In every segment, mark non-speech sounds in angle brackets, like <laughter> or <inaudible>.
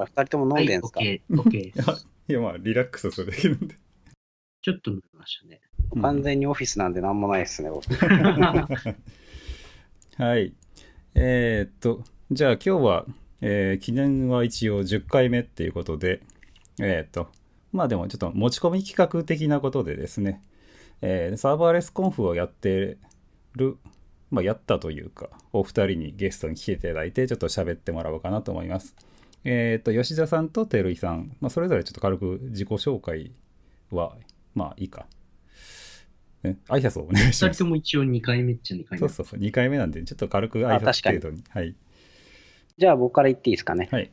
あれ二人とも飲んでんすか、はい、OK、OK です。いや、まあ、リラックスするだけなんで。ちょっと飲みましたね。完全にオフィスなんでなんもないですね、僕。<laughs> はい。えーっと、じゃあ今日は、えー記念は一応10回目っていうことで、えーっと、まあでもちょっと持ち込み企画的なことでですね、えーサーバーレスコンフをやってる、まあやったというか、お二人にゲストに来ていただいて、ちょっと喋ってもらおうかなと思います。えーっと、吉田さんと照井さん、まあそれぞれちょっと軽く自己紹介は、まあいいか。ね、挨拶をお願いします二人と。も一応2回目っちゃ2回目。そうそうそう、2回目なんで、ちょっと軽く挨拶程度に。はい。じゃあ僕から言っていいですかね。はい。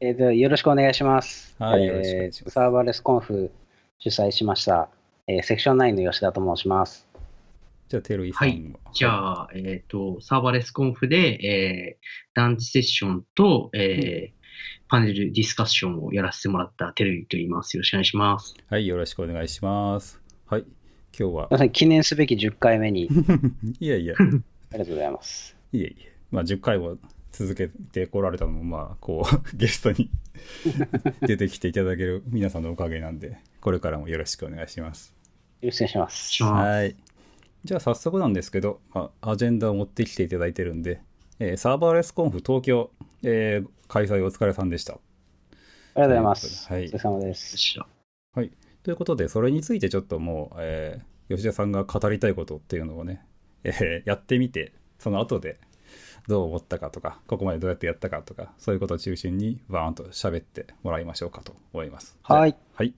えーとよろしくお願いします。はいえーよろしくお願いしますサーバーレスコンフ主催しました、えーセクション9の吉田と申します。じゃあ、てるいさんは。はいじゃあ、えっ、と、サーバーレスコンフで、えー、団地セッションと、えーパネルディスカッションをやらせてもらったテレビと言います。よろしくお願いします。はい、よろしくお願いします。はい。今日は、まさに記念すべき10回目に、<laughs> いやいや、ありがとうございます。いえいえ。まあ、10回も続けてこられたのも、まあ、こう、<laughs> ゲストに <laughs> 出てきていただける皆さんのおかげなんで、これからもよろしくお願いします。よろしくお願いします。します。はい。じゃあ、早速なんですけど、まあ、アジェンダを持ってきていただいてるんで、えーサーバーレスコンフ東京、えー開催お疲れさんでした。ありがとうございます。はいお疲れ様です。はい。ということで、それについてちょっともう、えー吉田さんが語りたいことっていうのをね、えーやってみて、その後でどう思ったかとか、ここまでどうやってやったかとか、そういうことを中心にバーンと喋ってもらいましょうかと思います。はい。はい。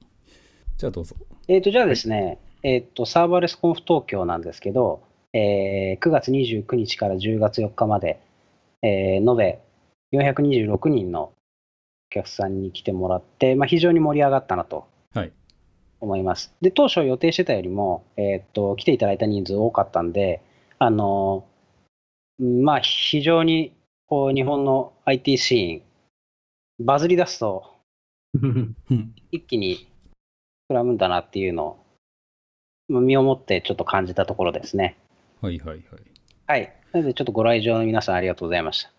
じゃあどうぞ。えっ、と、じゃあですね、えっ、と、サーバーレスコンフ東京なんですけど、えー9月29日から10月4日まで、えー延べ426人のお客さんに来てもらって、まあ、非常に盛り上がったなとはい。思います。で、当初予定してたよりも、えっ、と、来ていただいた人数多かったんで、あのーまあ、非常に、こう、日本の IT シーン、バズり出すと、う <laughs> ん一気に膨らむんだなっていうのを、まあ身をもってちょっと感じたところですね。はいはいはい。はい。なので、ちょっとご来場の皆さんありがとうございました。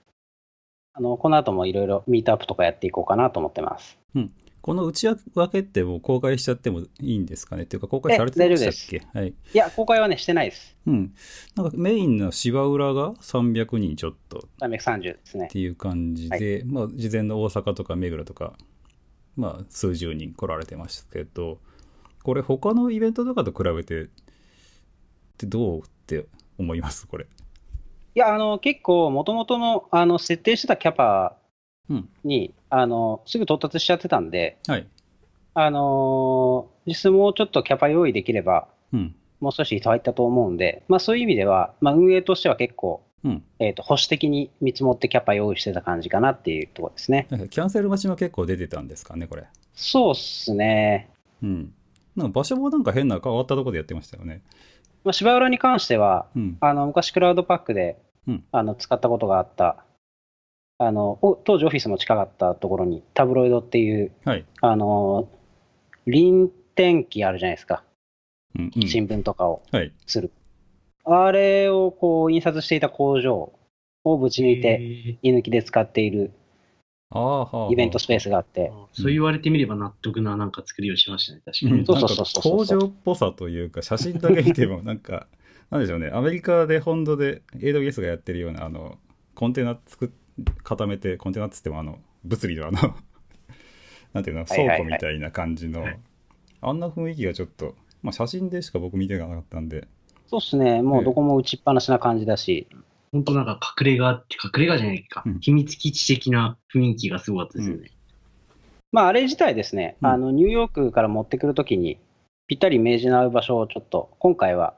あの、この後もいろいろミートアップとかやっていこうかなと思ってます。この内訳ってもう公開しちゃってもいいんですかね？っていうか公開されてえましたっけ？はい。いや、公開はね、してないです。うん。なんかメインの芝浦が300人ちょっと330ですねっ。ていう感じで、まあ、事前の大阪とか目黒とか、まあ、数十人来られてましたけど、これ他のイベントとかと比べて、ってどうって思います？これ。いや、あの、結構、もともとの、あの、設定してたキャパうん。に、あの、すぐ到達しちゃってたんで、はい。あのー実質もうちょっとキャパ用意できれば、うん。もう少し人入ったと思うんで、まあそういう意味では、まあ運営としては結構、うん。えっ、と、保守的に見積もってキャパ用意してた感じかなっていうところですね。キャンセル待ちも結構出てたんですかね、これ。そうっすね。うん。なんか場所もなんか変な変わったところでやってましたよね。まあ、芝浦に関しては、うん。あの、昔クラウドパックで、うんあの、使ったことがあった、あの、お当時オフィスも近かったところに、タブロイドっていう、はい。あの、臨転機あるじゃないですか。うん、うん。新聞とかをはい。する。あれをこう、印刷していた工場をぶち抜いて、へ居抜きで使っている。イベントスペースがあっーて、あそう言われてみれば納得ななんか作りをしましたね、確かに。うん、そうそうそう工場っぽさというか、写真だけ見ても、なんか、なんでしょうね、アメリカで本土で AWS がやってるような、あの、コンテナ作っ、固めて、コンテナっつっても、あの、物理のあの、<laughs> なんていうの、倉庫みたいな感じの、はいあんな雰囲気がちょっと、まあ写真でしか僕見てなかったんで、そうですね、もうどこも打ちっぱなしな感じだし、本当なんか隠れ家って、隠れ家じゃないか、うん秘密基地的な雰囲気がすごかったですよね。まあ、あれ自体ですね、うんあのニューヨークから持ってくるときに、ぴったりイメージの合う場所をちょっと、今回は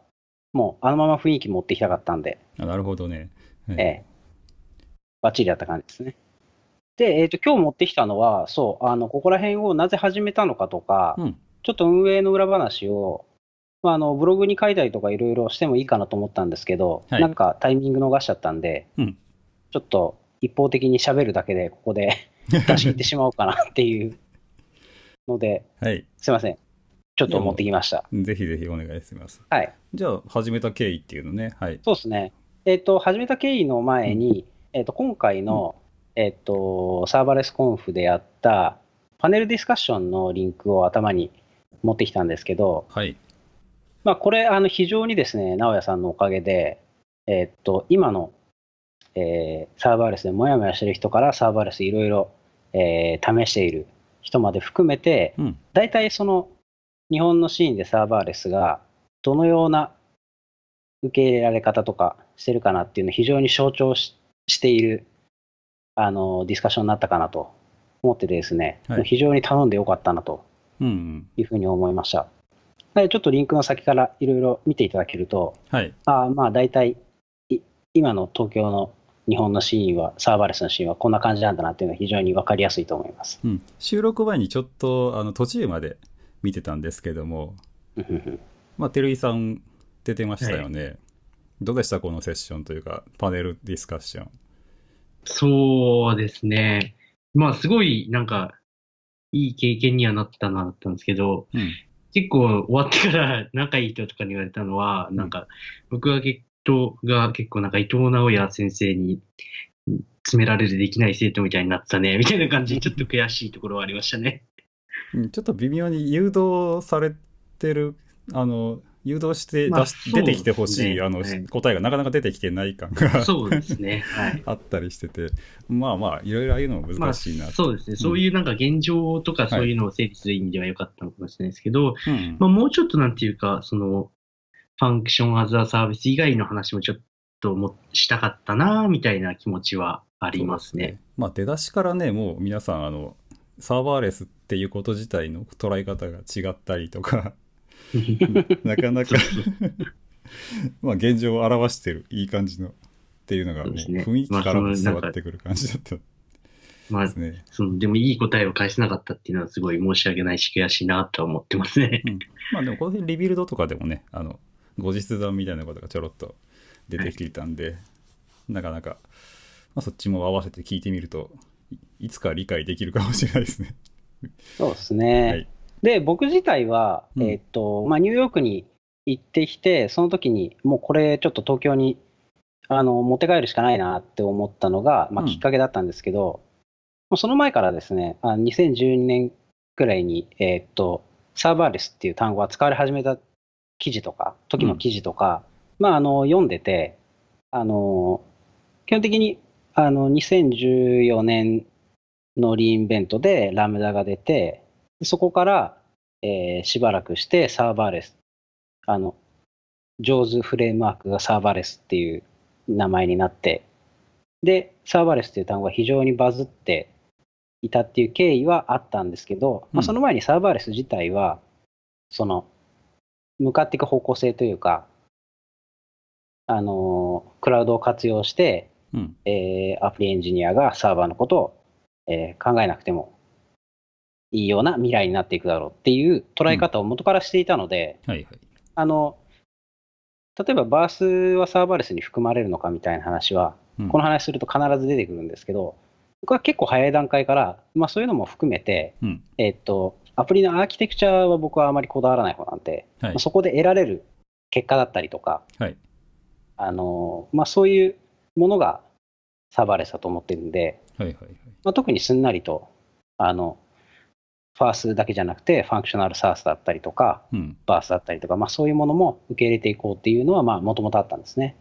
もうあのまま雰囲気持ってきたかったんで、あなるほどね。はいええ、バッチリやった感じですね。で、えっ、と、今日持ってきたのは、そう、あの、ここら辺をなぜ始めたのかとか、うん。ちょっと運営の裏話を、まあ、あのブログに書いたりとかいろいろしてもいいかなと思ったんですけど、はいなんかタイミング逃しちゃったんで、うんちょっと一方的に喋るだけで、ここで <laughs> 出し切ってしまおうかなっていうので、はい。すいません。ちょっと持ってきました。ぜひぜひお願いします。はい。じゃあ、始めた経緯っていうのね。はい。そうですね。えっ、と、始めた経緯の前に、えっ、と、今回の、えっと、サーバーレスコンフでやったパネルディスカッションのリンクを頭に持ってきたんですけど、はい。まあ、これ、あの非常にですね、直哉さんのおかげで、えっと、今の、えーサーバーレスでもやもやしてる人からサーバーレスいろいろ、えー試している人まで含めて、うん。大体その日本のシーンでサーバーレスがどのような受け入れられ方とかしてるかなっていうのを非常に象徴ししているあのディスカッションになったかなと思っててですね、はい非常に頼んでよかったなと。いうふうに思いました。なのでちょっとリンクの先からいろいろ見ていただけると、はい。あーまあ大体い今の東京の日本のシーンは、サーバーレスのシーンはこんな感じなんだなっていうのは非常に分かりやすいと思います。うん。収録前にちょっと、あの、途中まで見てたんですけども、<laughs> まあ、照井さん出てましたよね。どうでしたこのセッションというか、パネルディスカッション。そうですね。まあ、すごい、なんか、いい経験にはなったな、だったんですけど、うん。結構終わってから仲いい人とかに言われたのは、なんか、僕が結構、が結構なんか伊藤直也先生に詰められるできない生徒みたいになったね、みたいな感じでちょっと悔しいところはありましたね。うんちょっと微妙に誘導されてる、あの、誘導してまあ出し出てきてほしい、あの、はい答えがなかなか出てきてない感がそうですね。<laughs> はい。あったりしてて、まあまあ、いろいろああいうのも難しいなまあ、そうですね。そういうなんか現状とかそういうのを整理する意味では良かったのかもしれないですけど、うんまあ、もうちょっとなんていうか、その、ファンクションアザーサービス以外の話もちょっともしたかったな、みたいな気持ちはありますそうでね。まあ、出だしからね、もう皆さん、あの、サーバーレスっていうこと自体の捉え方が違ったりとか、<laughs> なかなか <laughs> まあ現状を表してるいい感じのっていうのが雰囲気からも伝わってくる感じだったでまあす、ね。その、でもいい答えを返せなかったっていうのはすごい申し訳ないし悔しいなとは思ってますね。うん、まあでもこの辺リビルドとかでもね、あの、後日談みたいなことがちょろっと出てきたんで、なかなか、まあ、そっちも合わせて聞いてみるとい、いつか理解できるかもしれないですね。そうですね。はい。で、僕自体は、うん。えーっと、まあ、ニューヨークに行ってきて、その時に、もうこれ、ちょっと東京にあの持って帰るしかないなって思ったのが、まあ、うん。きっかけだったんですけど、もうその前からですね、あ2012年くらいに、えーっと、サーバーレスっていう単語が使われ始めた記事とか、時の記事とか、まあ、あの読んでて、あの基本的にあの2014年のリインベントでラムダが出て、そこから、えーしばらくしてサーバーレス、あの、ジョーズフレームワークがサーバーレスっていう名前になって、で、サーバーレスっていう単語が非常にバズっていたっていう経緯はあったんですけど、まあ、うんその前にサーバーレス自体は、その、向かっていく方向性というか、あのークラウドを活用して、うん。えーアプリエンジニアがサーバーのことを、えー考えなくてもいいような未来になっていくだろうっていう捉え方を元からしていたので、はいはい。あの例えばバースはサーバーレスに含まれるのかみたいな話は、うんこの話すると必ず出てくるんですけど、僕は結構早い段階から、まあ、そういうのも含めて、うん。えっと、アプリのアーキテクチャは僕はあまりこだわらない方なんで、はいまあそこで得られる結果だったりとか、はい。あのまあ、そういうものがサーバーレスだと思ってるんで、はいはいはい。まあ、特にすんなりと、あの、 FaaS だけじゃなくて、 Functional SaaS だったりとか、うん。 BaaS だったりとか、まあ、そういうものも受け入れていこうっていうのは、まあ、もともとあったんですね。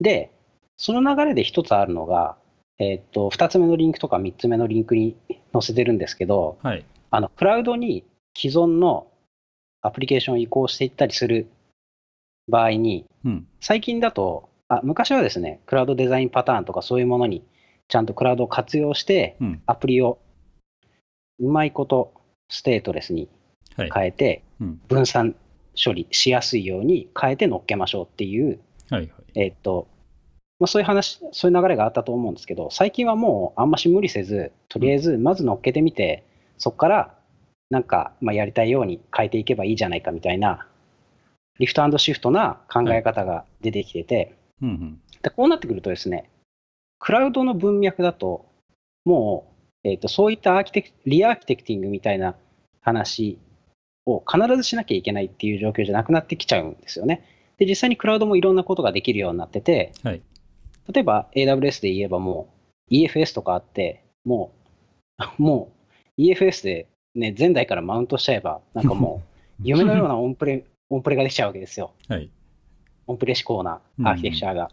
で、その流れで一つあるのが、えーっと、二つ目のリンクとか三つ目のリンクに載せてるんですけど、はい。あの、クラウドに既存のアプリケーションを移行していったりする場合に、うん。最近だと、あ昔はですね、クラウドデザインパターンとかそういうものにちゃんとクラウドを活用して、うん。アプリをうまいことステートレスにはい。変えて、うん。分散処理しやすいように変えて乗っけましょうっていう、はいはい。えーっと、まあ、そういう話、そういう流れがあったと思うんですけど、最近はもうあんまし無理せず、とりあえずまず乗っけてみて、そこからなんか、まあ、やりたいように変えていけばいいじゃないかみたいな、リフトシフトな考え方が出てきてて、うんうん。でこうなってくるとですね、クラウドの文脈だと、もう、えー、とそういったアーキテクリアーキテクティングみたいな話を必ずしなきゃいけないっていう状況じゃなくなってきちゃうんですよね。で、実際にクラウドもいろんなことができるようになってて、はい。例えば AWS で言えばもう、EFS とかあって、もう、<laughs> もう EFS でね、前代からマウントしちゃえば、なんかもう、<laughs> 夢のようなオンプレ、オンプレができちゃうわけですよ。はい。オンプレ志向なアーキテクチャが。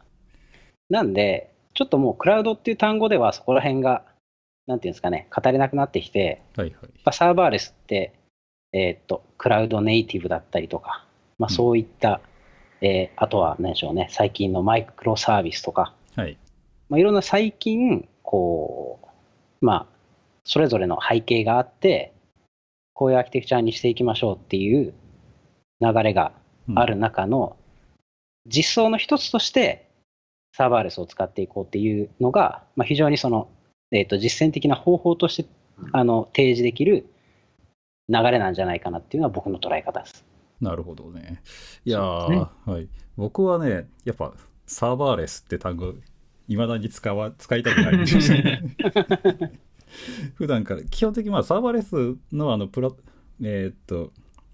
なんで、ちょっともうクラウドっていう単語ではそこら辺が、なんていうんですかね、語れなくなってきて、はいはい。やっぱサーバーレスって、えーっと、クラウドネイティブだったりとか、まあうんそういった、えーあとは何でしょうね、最近のマイクロサービスとか、はい。まあ、いろんな最近、こう、まあ、それぞれの背景があって、こういうアーキテクチャにしていきましょうっていう流れがうんある中の、実装の一つとして、サーバーレスを使っていこうっていうのが、まあ、非常にその、えー、と実践的な方法としてあの提示できる流れなんじゃないかなっていうのは僕の捉え方です。なるほどね。いやねはい。僕はね、やっぱサーバーレスって単語、いまだに使わ使いたくないんですよね。<laughs> 普段から、基本的にまあサーバーレスのあのプロ、えーっと、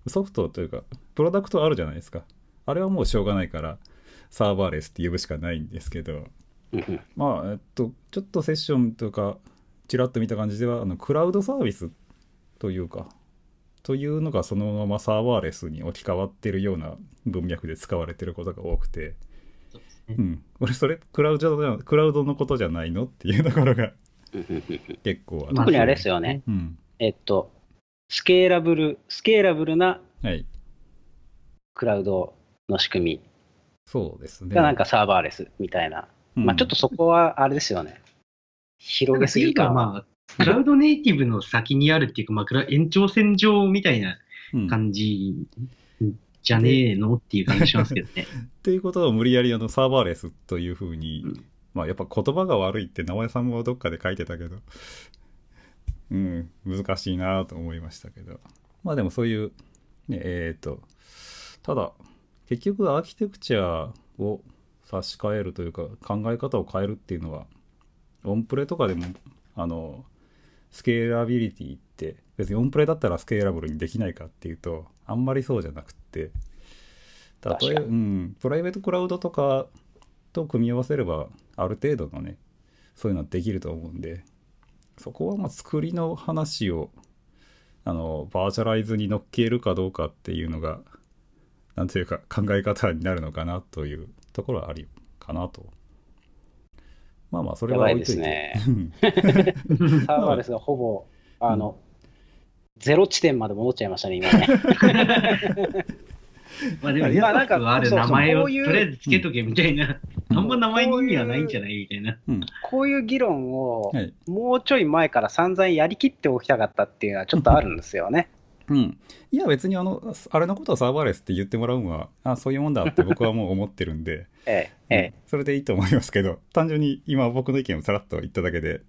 ソフトというか、プロダクトあるじゃないですか。あれはもうしょうがないから、サーバーレスって呼ぶしかないんですけど、まあ、えっと、ちょっとセッションとか、ちらっと見た感じでは、あのクラウドサービスというか、というのがそのままサーバーレスに置き換わってるような文脈で使われてることが多くて、そうん、俺それクラウドじゃクラウドのことじゃないのっていうところが結構あ特にあれですよね、うん、えっと、スケーラブル、スケーラブルなはい、クラウドの仕組みそうですね。がなんかサーバーレスみたいな、うんまあちょっとそこはあれですよね、広げすぎか。まあ、クラウドネイティブの先にあるっていうか、まあ、クラ延長線上みたいなうん感じじゃねえのっていう感じしますけどね。<laughs> っていうことを無理やりあのサーバーレスというふうに、うんまあやっぱ言葉が悪いって直江さんもどっかで書いてたけど、うん、難しいなと思いましたけど。まあでもそういう、ね、えっ、と、ただ、結局アーキテクチャを差し替えるというか考え方を変えるっていうのは、オンプレとかでも、あの、スケーラビリティって別にオンプレだったらスケーラブルにできないかっていうとあんまりそうじゃなくって。例え確かに。うん、プライベートクラウドとかと組み合わせればある程度のねそういうのはできると思うんでそこはまあ作りの話をあのバーチャライズに乗っけるかどうかっていうのがなんていうか考え方になるのかなというところはありかなと。まあまあそれは置いといて。やばいうん。サーバーレスがほぼ、あの、ゼロ地点まで戻っちゃいましたね、今ね。<laughs> まあでも、いやインパクトある名前をとりあえずつけとけみたいな、うん。あんま名前に意味はないんじゃないみたいな。うんこういう議論をはい。もうちょい前から散々やりきっておきたかったっていうのはちょっとあるんですよね。うん、いや別にあのあれのことはサーバーレスって言ってもらうのはあそういうもんだって僕はもう思ってるんで、<laughs> ええ、ええ。うんそれでいいと思いますけど <laughs> 単純に今僕の意見をさらっと言っただけで、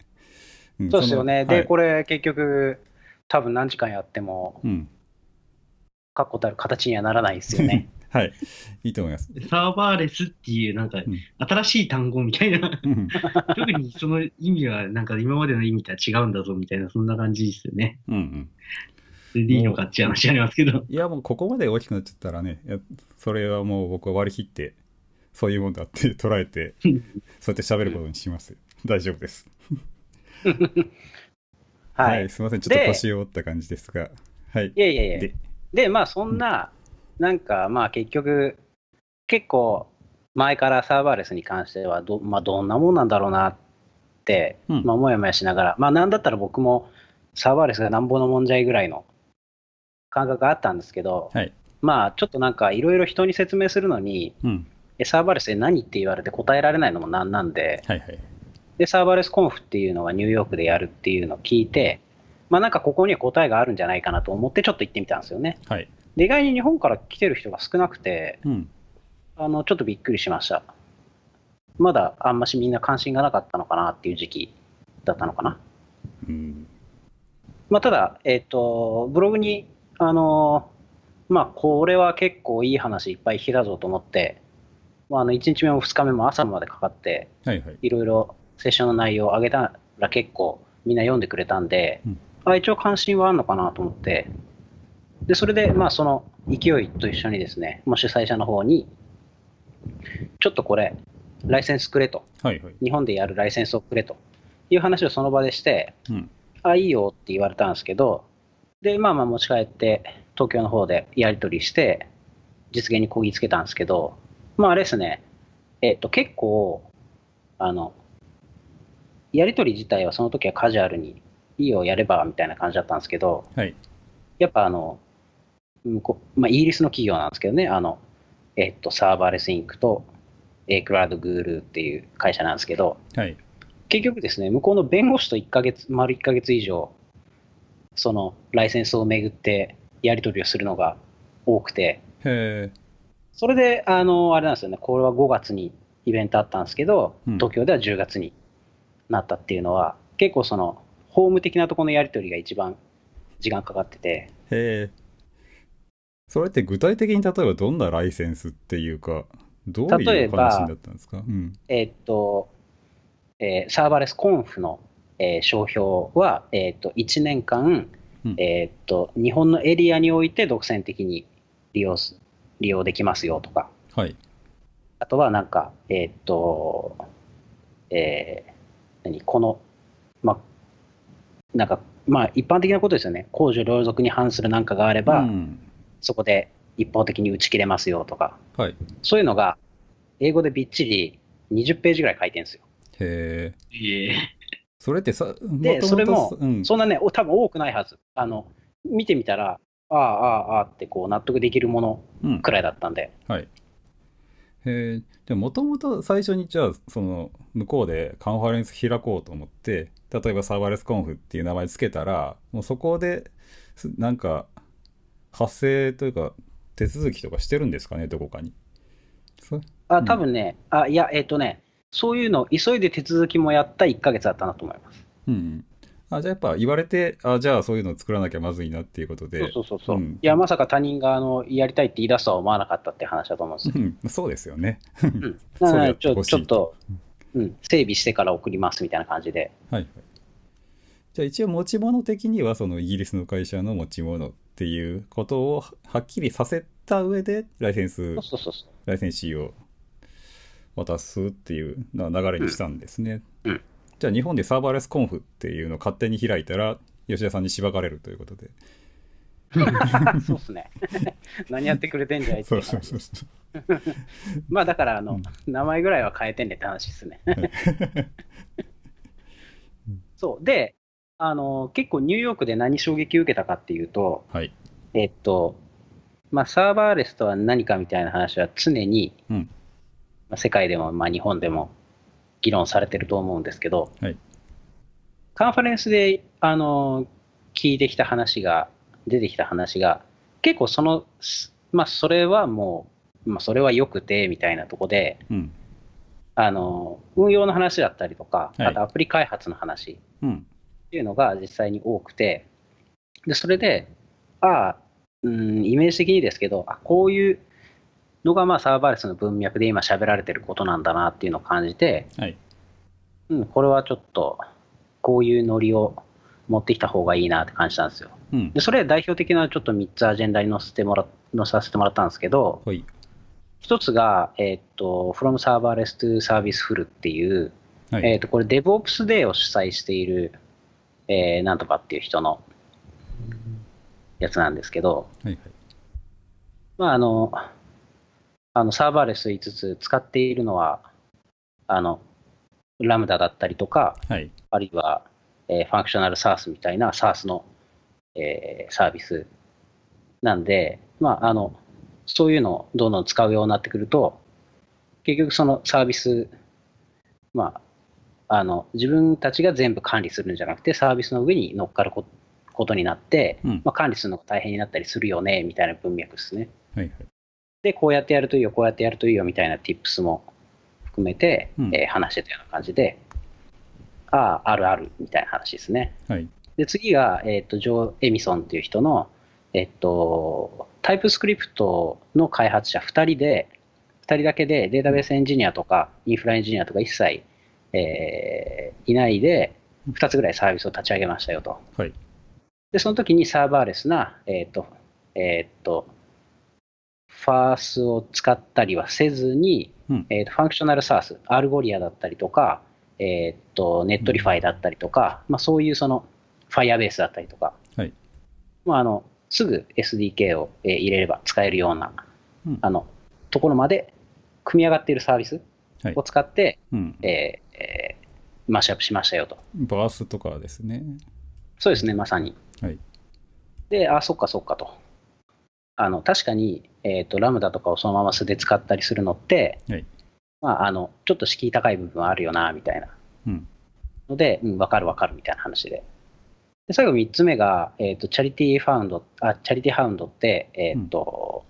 んそうですよね。はい。これ結局、多分何時間やっても、うん。確固たる形にはならないですよね。<laughs> はい。いいと思います、サーバーレスっていう、なんかうん、新しい単語みたいな、うん。特にその意味は、なんか今までの意味とは違うんだぞみたいな、そんな感じですよね。うんうんそれでい。いのかっていう話ありますけど。いやもうここまで大きくなっちゃったらねそれはもう僕は割り切ってそういうもんだって捉えて <laughs> そうやって喋ることにします。大丈夫です。はい。すいません。ちょっと腰を折った感じですが。はい。いやいやいや。でで、まあそんな、なんかまあ結局、結構前からサーバーレスに関してはど、まあ、どんなもんなんだろうなって、うん。まあもやもやしながら、まあなんだったら僕もサーバーレスがなんぼのもんじゃいぐらいの感覚があったんですけど、はいまあちょっとなんかいろいろ人に説明するのに、うんえサーバーレスで何って言われて答えられないのもなんなんで、はいはいで、サーバーレスコンフっていうのがニューヨークでやるっていうのを聞いて、まあなんかここには答えがあるんじゃないかなと思ってちょっと行ってみたんですよね。はいで意外に日本から来てる人が少なくて、うんあのちょっとびっくりしました。まだあんましみんな関心がなかったのかなっていう時期だったのかな。うんまあ、ただ、えっ、と、ブログに、あのまあ、これは結構いい話いっぱい聞けたぞと思って、まあ、あの1日目も2日目も朝までかかって、はいはい。いろいろセッションの内容を上げたら結構みんな読んでくれたんで、うん。あ一応関心はあるのかなと思って、でそれで、まあ、その勢いと一緒にですね、もう主催者の方に、ちょっとこれ、ライセンスくれと、はいはい。日本でやるライセンスをくれという話をその場でして、うん。あ、いいよって言われたんですけど、で、まあまあ持ち帰って、東京の方でやり取りして、実現にこぎつけたんですけど、まああれですね、えっと、結構、あの、やり取り自体はその時はカジュアルに、いいよ、やれば、みたいな感じだったんですけど、はい。やっぱあの、向こうまあ、イギリスの企業なんですけどね、あの、えっと、サーバーレスインクと、エークラウドグールっていう会社なんですけど、はい。結局ですね、向こうの弁護士と1ヶ月、丸1ヶ月以上、そのライセンスをめぐってやり取りをするのが多くて。それで、あの、あれなんですよね、これは5月にイベントあったんですけど、うん東京では10月になったっていうのは、結構その、法務的なところのやり取りが一番時間かかってて、へえ。それって具体的に例えばどんなライセンスっていうか、どういう話だったんですか？うん。えーっと、えーサーバーレスコンフの、えー商標は、えーっと、1年間、うんえーっと、日本のエリアにおいて独占的に利用す利用できますよとか、はい。あとはなんか、えーっと、えー何、この、まあ、なんか、まあ、一般的なことですよね。公序良俗に反するなんかがあれば、うん。そこで一方的に打ち切れますよとか、はい。そういうのが、英語でびっちり20ページぐらい書いてるんですよ。へえ。それってさ、で、それもうん、そんなね、お多分多くないはず。あの、見てみたら、ああ、ああ、ああってこう納得できるものうんくらいだったんで、はい。へえ、でもともと最初にじゃあ、その、向こうでカンファレンス開こうと思って、例えばサーバーレスコンフっていう名前つけたら、もうそこで、すなんか、発生というか、手続きとかしてるんですかね、どこかに。そあ多分ね、あいや、えっ、とね、そういうの、急いで手続きもやった1ヶ月だったなと思います。うんうん。あ、じゃあやっぱ言われて、あ、じゃあそういうの作らなきゃまずいなっていうことで。そうそうそうそう、うんいや、まさか他人があのやりたいって言い出すとは思わなかったって話だと思うんですよ。うん、そうですよね。うん、<laughs> なのでちょちょっと、うん、整備してから送りますみたいな感じで。はいはい。じゃあ一応持ち物的にはそのイギリスの会社の持ち物っていうことをはっきりさせた上でライセンスそうそうそう。ライセンシーを渡すっていうな流れにしたんですね。うんうんじゃあ日本でサーバーレスコンフっていうのを勝手に開いたら吉田さんにしばかれるということで。そうっすね。<laughs> 何やってくれてんじゃいってそいうう話そうそうそう。<laughs> まあだからあの、うん名前ぐらいは変えてねって話ですね。はい <laughs> そう。で、あの、結構ニューヨークで何衝撃を受けたかっていうと、はい。えっと、まあ、サーバーレスとは何かみたいな話は常に、うんまあ、世界でも、まあ、日本でも議論されてると思うんですけど、はいカンファレンスで、あの、聞いてきた話が、出てきた話が、結構その、すまあ、それはもう、まあ、それは良くて、みたいなとこで、うん。あの、運用の話だったりとか、はいあとアプリ開発の話うん。っていうのが実際に多くて、で、それで、ああ、うん、イメージ的にですけど、あ、こういうのがまあサーバーレスの文脈で今喋られてることなんだなっていうのを感じて、はい。うん、これはちょっと、こういうノリを持ってきた方がいいなって感じたんですよ。うんで、。それ代表的なちょっと3つアジェンダに載せてもら、載させてもらったんですけど、はい。一つが、えーっと、From Serverless to Serviceful っていう、はい。えっ、と、これ DevOps Day を主催している、えーなんとかっていう人のやつなんですけど、はい。まあ、あの、あの、サーバーレスと言いつつ、使っているのは、あの、ラムダだったりとか、はい。あるいは、えーファンクショナル SaaS みたいな SaaS の、えーサービスなんで、まあ、あの、そういうのをどんどん使うようになってくると、結局そのサービス、まあ、あの、自分たちが全部管理するんじゃなくて、サービスの上に乗っかるこことになって、うん。まあ、管理するのが大変になったりするよね、みたいな文脈ですね。はい。はい。で、こうやってやるといいよ、こうやってやるといいよみたいな tips も含めて、うんえー話してたような感じで、ああ、あるあるみたいな話ですね。はい。で、次が、えっ、と、 Joe Emison っていう人の、えっ、と、 TypeScript の開発者2人で、2人だけでデータベースエンジニアとかインフラエンジニアとか一切、えーいないで、2つぐらいサービスを立ち上げましたよと。はい。で、その時にサーバーレスな、えっ、と、えっ、と、 FaaS を使ったりはせずに、うんえーと Functional SaaS、 Algolia だったりとか、えーっと、 Netlify だったりとか、まあ、そういうその、Firebase だったりとか、はいまあ、あの、すぐ SDK をえー入れれば使えるような、うんあの、ところまで組み上がっているサービスはいを使って、うん。えーえーマッシュアップしましたよと。 BaaS とかですね。そうですね、まさに。はいで、あ、そっかそっかと。あの確かに、えーと、 Lambda とかをそのまま素で使ったりするのって、はい。まあ、あのちょっと敷居高い部分はあるよな、みたいな。うん。ので、うん、分かる分かるみたいな話で。で最後3つ目が、えーと、チャリティーファウンド、あ、チャリティーハウンドって、えっ、と、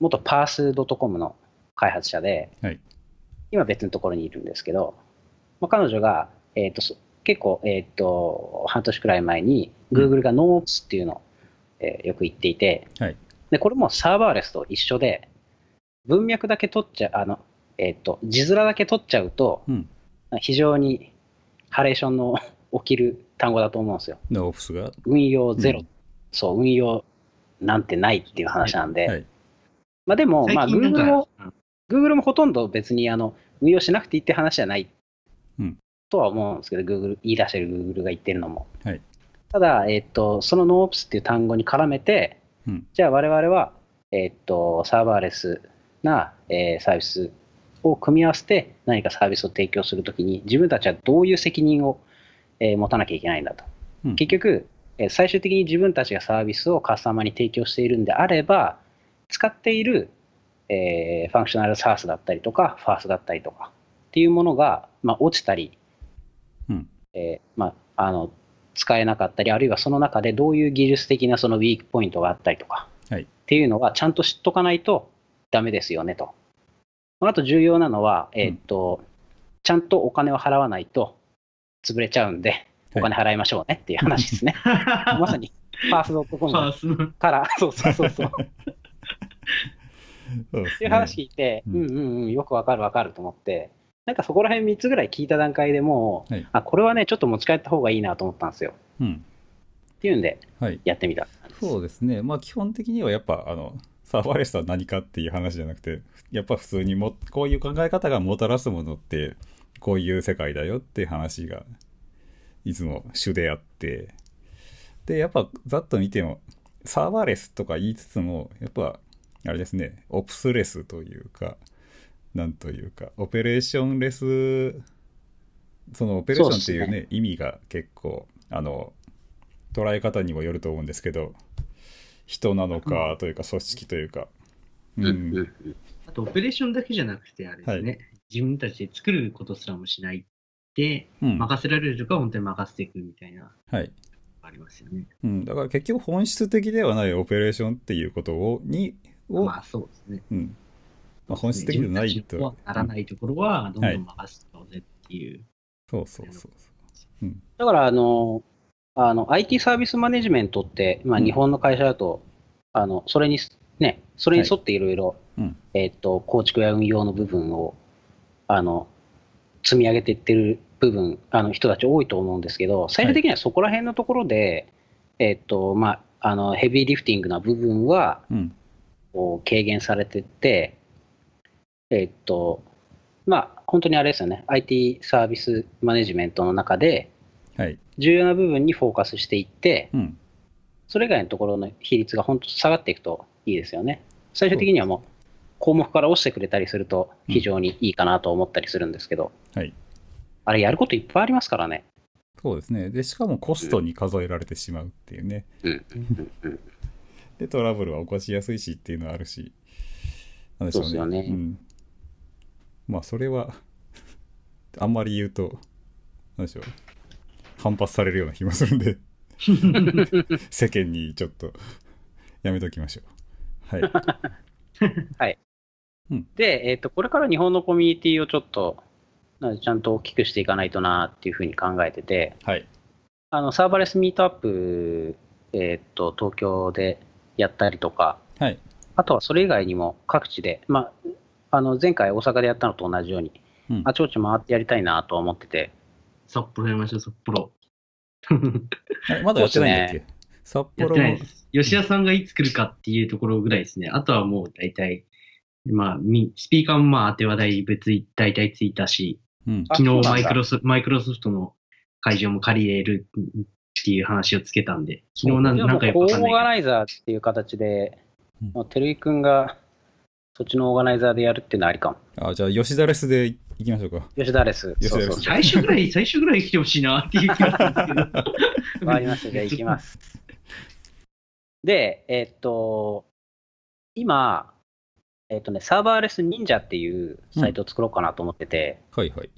元パース .com の開発者で、はい。今別のところにいるんですけど、まあ、彼女が、えー、とそ結構、えー、と半年くらい前に Google が Notes っていうのを、えーよく言っていて、はいでこれもサーバーレスと一緒で文脈だけ取っちゃあの、えー、と字面だけ取っちゃうとうん。非常にハレーションの <laughs> 起きる単語だと思うんですよ。ノープスが？運用ゼロ、うんそう運用なんてないっていう話なんで、はい。まあ、でも、まあ、Google もか、Google もほとんど別にあの運用しなくていいって話じゃない、うんとは思うんですけど、Google、言い出してる Google が言ってるのも。はいただ、えっと、その NoOps っていう単語に絡めて、うん。じゃあ我々は、えっと、サーバーレスな、えーサービスを組み合わせて何かサービスを提供するときに、自分たちはどういう責任を、えー持たなきゃいけないんだと。うん。結局、えー最終的に自分たちがサービスをカスタマーに提供しているんであれば、使っている、えー Functional SaaS だったりとか、 FaaS だったりとかっていうものが、まあ、落ちたり、うん。えーまあ、あの使えなかったり、あるいはその中でどういう技術的なそのウィークポイントがあったりとか、はいっていうのはちゃんと知っとかないとダメですよねと。あと重要なのは、えーっとちゃんとお金を払わないと潰れちゃうんで、お金払いましょうねっていう話ですね。<laughs> まさに、ファーストコムパースの。から、そうそうそうそう。<laughs> そうねっていう話聞いて、ううんんうんうん、よくわかるわかると思って、なんかそこら辺3つぐらい聞いた段階でもう、はいあ、これはね、ちょっと持ち帰った方がいいなと思ったんですよ。うん。っていうんで、はい。やってみた。そうですね。まあ基本的にはやっぱあのサーバーレスとは何かっていう話じゃなくて、やっぱ普通にもこういう考え方がもたらすものってこういう世界だよっていう話がいつも主であって、で、やっぱざっと見てもサーバーレスとか言いつつも、やっぱあれですね、オプスレスというか、なんというか、オペレーションレス、そのオペレーションっていうそうね、意味が結構、あの、捉え方にもよると思うんですけど、人なのかというか、組織というか、ううん。うん。んあと、オペレーションだけじゃなくて、あれですね、は自分たちで作ることすらもしないで、うん。任せられるとか本当に任せていくみたいな、はい。ありますよね。うん、だから結局本質的ではないオペレーションっていうことを、に、を、まあ、そうですね。うん。まあ、本質的でないと。ならないところは、どんどん任せておうぜっていう。そうそうそうそう。だから、あの、あの IT サービスマネジメントって、まあ、うん日本の会社だと、あのそれに、ね、それに沿っていろいろ、うんえっと、構築や運用の部分を、あの、積み上げていってる部分、あの人たち多いと思うんですけど、最終的にはそこら辺のところで、えっと、まあ、あの、ヘビーリフティングな部分は、うん。こう軽減されてって、えっと、まあ、本当にあれですよね、IT サービスマネジメントの中で、はい。重要な部分にフォーカスしていって、うん。それ以外のところの比率が本当下がっていくといいですよね。最終的にはもう、項目から落ちてくれたりすると、非常にいいかなと思ったりするんですけど、はい。あれ、やることいっぱいありますからね。そうですね。で、しかもコストに数えられてしまうっていうね。うんで、トラブルは起こしやすいしっていうのはあるし。なんでしょうね。そうですよねん。まあ、それは、<laughs> あんまり言うと、なんでしょう。反発されるような気もするんで、<laughs> 世間にちょっと、やめときましょう。はい。<laughs> で、えっと、これから日本のコミュニティをちょっと、ちゃんと大きくしていかないとなっていうふうに考えてて、はい。あのサーバーレスミートアップ、えっと、東京でやったりとか、はい。あとはそれ以外にも各地で、まあ、あの前回大阪でやったのと同じように、うんあちこち回ってやりたいなとは思ってて、札幌やりましょう、札幌。<laughs> あまだやってないんだっけ、札やっ幌もてないです。吉田さんがいつ来るかっていうところぐらいですね。あとはもう大体、まあ、みスピーカーもまあ当て話題別に大体ついたし、うん。昨日マイクロソマイクロソフトの会場も借りれるっていう話をつけたんで、昨日なんかよくわかんオーガナイザーっていう形でうん、もう照井くんがそっちのオーガナイザーでやるっていうのはありかも。あ、じゃあ、吉田レスでいきましょうか。吉田です。吉田ですそうそう。最初ぐらい、最初ぐらい来てほしいなっていう気がするんですけど。わかりました。じゃあ行きます。で、えっと、今、えっとね、サーバーレス忍者っていうサイトを作ろうかなと思ってて、はいはい。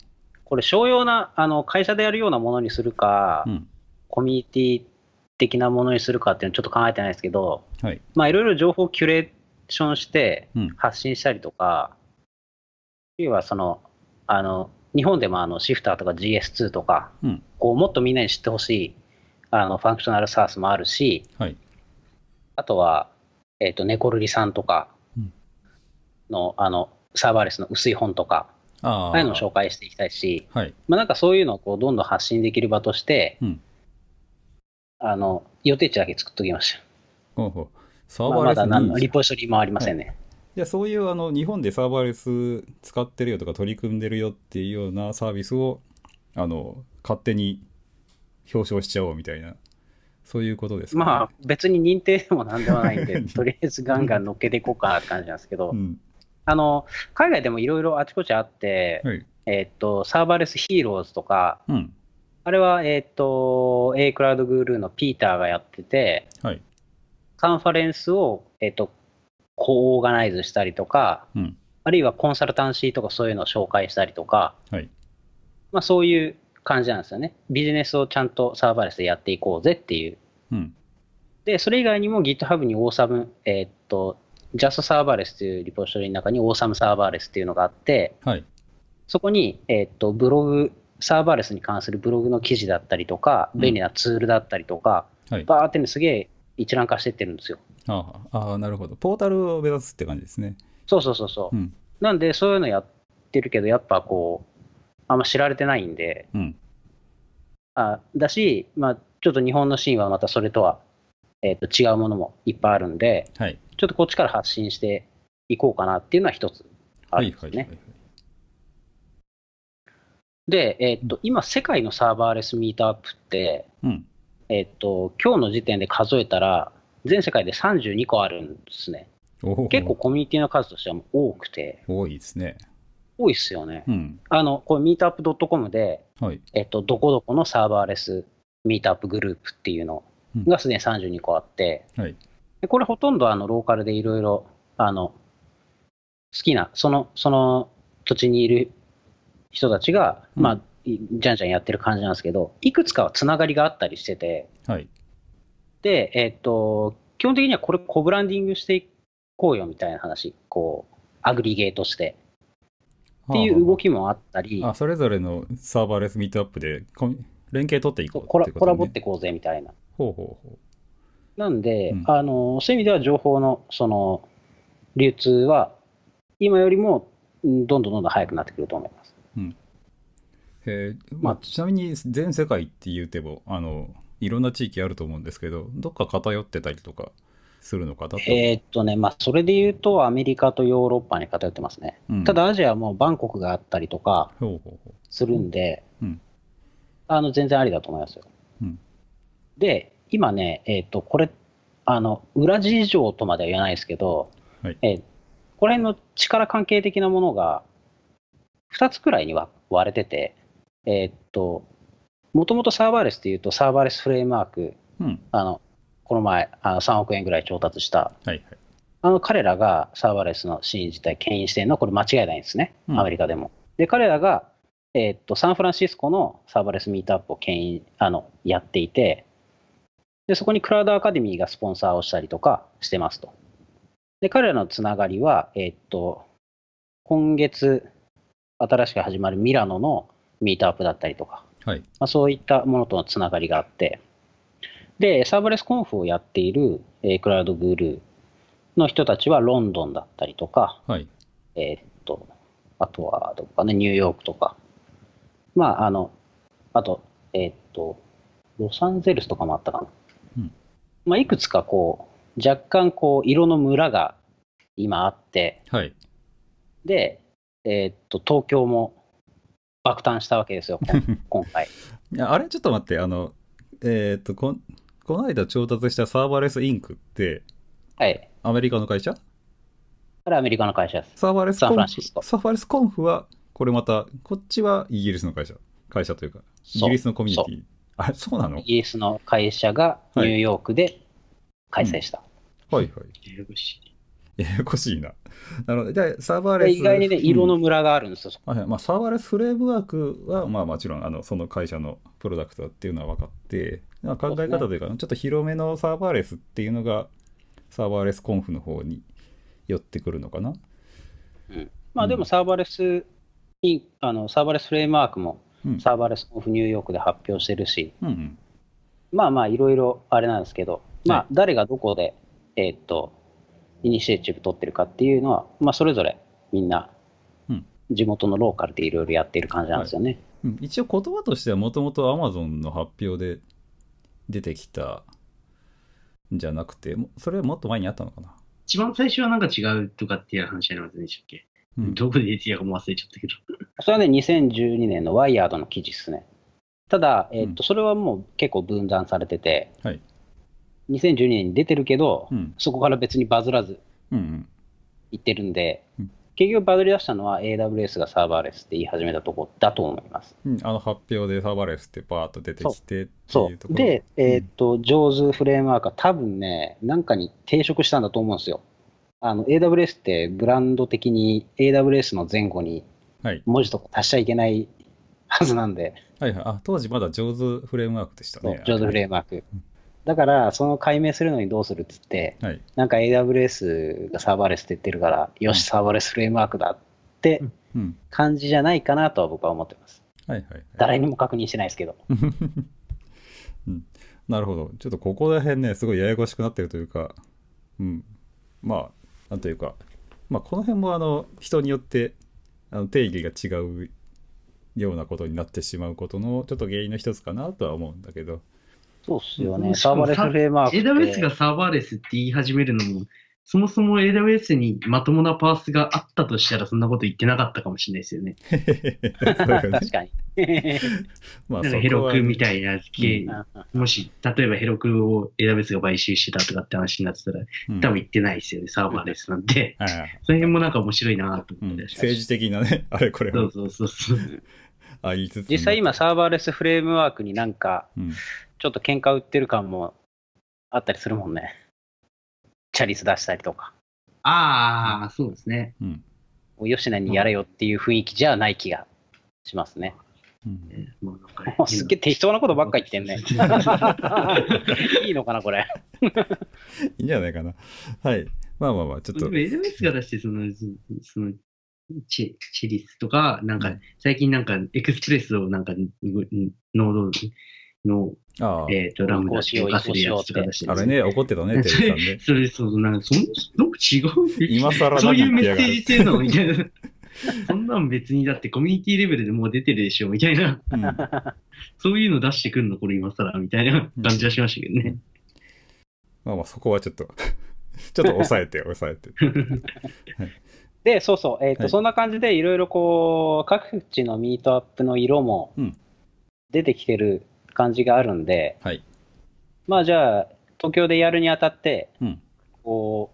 これ商用な、あの、会社でやるようなものにするか、うん。コミュニティ的なものにするかっていうのちょっと考えてないですけど、はい。まあいろいろ情報をキュレーションしてうん発信したりとか、要はその、あの、日本でもあの Shifter とか GS2 とか、うん。こうもっとみんなに知ってほしいあの Functional SaaS もあるし、はい。あとは、えっ、と、ネコルリさんとかうんの、あの、サーバーレスの薄い本とか、ああ。ああいうのを紹介していきたいし、はい。まあなんかそういうのをこうどんどん発信できる場として、うん。あの、予定地だけ作っときました。ほうほう。サーまあ、まバーレスだ何のにリポジトリもありませんね。いや、そういうあの日本でサーバーレス使ってるよとか取り組んでるよっていうようなサービスをあの勝手に表彰しちゃおうみたいな、そういうことですか、ね。まあ別に認定でもなんでもないんで、<laughs> とりあえずガンガン乗っけていこうかなって感じなんですけど、うん。あの、海外でもいろいろあちこちあって、はい。えっと、サーバーレスヒーローズとか、うん。あれは、えっと、A クラウドグルーのピーターがやってて、はい。カンファレンスを、えっと、こうオーガナイズしたりとか、うん。あるいはコンサルタンシーとかそういうのを紹介したりとか、はい。まあそういう感じなんですよね。ビジネスをちゃんとサーバーレスでやっていこうぜっていう。うん。で、それ以外にも GitHub に Awesome、えーっと、Just Serverless というリポジトリの中に Awesome Serverless っていうのがあって、はい。そこに、えーっと、ブログ、サーバーレスに関するブログの記事だったりとか、うん便利なツールだったりとか、はい。バーってね、すげえ一覧化してってるんですよ。ああなるほど。ポータルを目指すって感じですね。そうそうそうそう。うん。なんで、そういうのやってるけど、やっぱこう、あんま知られてないんで、うん。あだし、まあ、ちょっと日本のシーンはまたそれとは、えーっと違うものもいっぱいあるんで、はい。ちょっとこっちから発信していこうかなっていうのは一つあはい。るんですね。はい。はい。で、えーっと、今、世界のサーバーレスミートアップって、うん。えーっと、今日の時点で数えたら、全世界で32個あるんですね。結構コミュニティの数としては多くて、多いですね。多いっすよね。うん。あの、これ、ミートアップ .com で、はい。えーっと、どこどこのサーバーレスミートアップグループっていうのがすでに32個あって、はい。でこれほとんどあのローカルでいろいろ、あの、好きな、その、その土地にいる人たちが、うんまあ、いじゃんじゃんやってる感じなんですけど、いくつかはつながりがあったりしてて、はい。で、えっと、基本的にはこれコブランディングしていこうよみたいな話、こう、アグリゲートしてっていう動きもあったり、あ、それぞれのサーバーレスミートアップで連携取っていこうコラコラボってこうぜみたいな。ほうほうほなんで、うんあの、そういう意味では情報の、その、流通は、今よりも、うんどんどんどんどん早くなってくると思います。う。へえまあ、ちなみに全世界って言うても、あの、いろんな地域あると思うんですけど、どっか偏ってたりとかするのかだと。えーっとね、まあ、それで言うと、アメリカとヨーロッパに偏ってますね。うん。ただ、アジアはもうバンコクがあったりとかするんで、うん。あの全然ありだと思いますよ。うん。で、今ね、えーっと、これ、あの、裏事情とまでは言わないですけど、はい。えーこれの力関係的なものが、2つくらいには割れてて、えーっと、もともとサーバーレスっていうと、サーバーレスフレームワーク、う。うん。あの、この前、あの3億円ぐらい調達した、はいはい。あの彼らがサーバーレスのシーン自体牽引してるのはこれ間違いないんですね、うんアメリカでも。で、彼らが、えーっと、サンフランシスコのサーバーレスミートアップを牽引、あの、やっていて、で、そこにクラウドアカデミーがスポンサーをしたりとかしてますと。で、彼らのつながりは、えーっと、今月新しく始まるミラノのミートアップだったりとか、はい。まあ、そういったものとのつながりがあって、で、サーバーレスコンフをやっている、えークラウドグルーの人たちはロンドンだったりとか、はい。えーっと、あとはどこかね、ニューヨークとか、まあ、あの、あと、えーっと、ロサンゼルスとかもあったかな。うんまあ、いくつかこう、若干こう、色の村が今あって、はい。で、えーっと、東京も爆誕したわけですよ、<laughs> 今回。いやあれちょっと待って、あの、えっ、とこん、この間調達したサーバーレスインクって、はい。アメリカの会社？これアメリカの会社です。サーバーレスコンフ、フランシスコサーバーレスコンフは、これまた、こっちはイギリスの会社。会社というか、イギリスのコミュニそティ。あれ、そうなの？イギリスの会社がニューヨークで開催した。はいはい。ややこしい <laughs> ややこしいな。なので、じゃあサーバーレス。で意外にね、うん色のムラがあるんですよ。はいはいまあ、サーバーレスフレームワークは、まあ、もちろんあのその会社のプロダクトだっていうのは分かって、まあ、考え方というか、ちょっと広めのサーバーレスっていうのが、サーバーレスコンフの方に寄ってくるのかな。うんまあでもサーバーレスイン、あのサーバーレスフレームワークもうん。サーバーレスコンフニューヨークで発表してるし、うんうん。まあまあいろいろあれなんですけど、まはあ誰がどこで、えーっと、イニシエチブ取ってるかっていうのは、まあそれぞれみんなうん地元のローカルでいろいろやっている感じなんですよね。うん一応言葉としてはもともと Amazon の発表で出てきたんじゃなくて、もそれはもっと前にあったのかな？一番最初はなんか違うとかっていう話ありませんでしたっけ、うん、どこで出てたかも忘れちゃったけど。それはね、2012年のワイヤードの記事ですね。ただ、えーっと、それはもう結構分断されてて、はい。2012年に出てるけど、うん。そこから別にバズらずうんうん。言ってるんで、うん結局バズり出したのは AWS がサーバーレスって言い始めたとこだと思います。うん、あの発表でサーバーレスってバーッと出てきてってそう。いうところで、えーっと、JAWS フレームワークは多分ね、なんかに抵触したんだと思うんですよ。あの、AWS ってブランド的に AWS の前後にはい。文字とか足しちゃいけないはずなんで、はいはい。あ、当時まだ上手フレームワークでしたね。JAWS フレームワーク。だから、その解明するのにどうするっつって、はい。なんか AWS がサーバーレスって言ってるから、よし、サーバーレスフレームワークだってうん。感じじゃないかなとは僕は思ってます。はいはい、はい。誰にも確認してないですけど。<laughs> うん、なるほど。ちょっとここら辺ね、すごいややこしくなってるというか、うん。まあ、なんというか、まあ、この辺もあの、人によって、あの定義が違うようなことになってしまうことの、ちょっと原因の一つかなとは思うんだけど。そうっすよね。サーバーレスフレームワーク。AWS がサーバーレスって言い始めるのも、そもそも AWS にまともなパースがあったとしたらそんなこと言ってなかったかもしれないですよね。<laughs> 確かに。<laughs> まあなんかヘロクみいたいな系、もし、例えばヘロクを AWS が買収してたとかって話になってたら、な、多分言ってないですよね、サーバーレスなんで。はいはいその辺もなんか面白いなとうん思ってらっしゃる政治的なね、<laughs> あれこれをそうそうそうそう。あ言いつつ。実際今サーバーレスフレームワークになんか、うん、ちょっと喧嘩売ってる感もあったりするもんね。チャリス出したりとか。ああ、そうですね。うん。もう吉野にやれよっていう雰囲気じゃない気がしますね。うんえーもうなんかもうすっげえ適当なことばっか言ってんね。<laughs> いいのかな、これ。いいんじゃないかな。はい。まあまあまあ、ちょっとでも。AWS が出して、その、そその、チェリスとか、なんかうん、最近なんか、エクスプレスをなんか、ノードの、ああ、えっ、と、ラムダって動かせるやつとか出してあれね、怒ってたね、テ <laughs> それレさんね。それ、そう、なんか、そんなんか違う？今更そういう何言ってやがるメッセージ性なの？みたいな。そんなん別にだってコミュニティレベルでもう出てるでしょみたいな。うんそういうの出してくるのこれ今更みたいな感じはしましたけどね。まあまあ、そこはちょっと、<laughs> ちょっと抑えて、抑えて。<laughs> で、そうそう、えっ、と、はいそんな感じでいろいろこう、各地のミートアップの色もうん出てきてる感じがあるんで、はい。まあじゃあ、東京でやるにあたって、うん。こ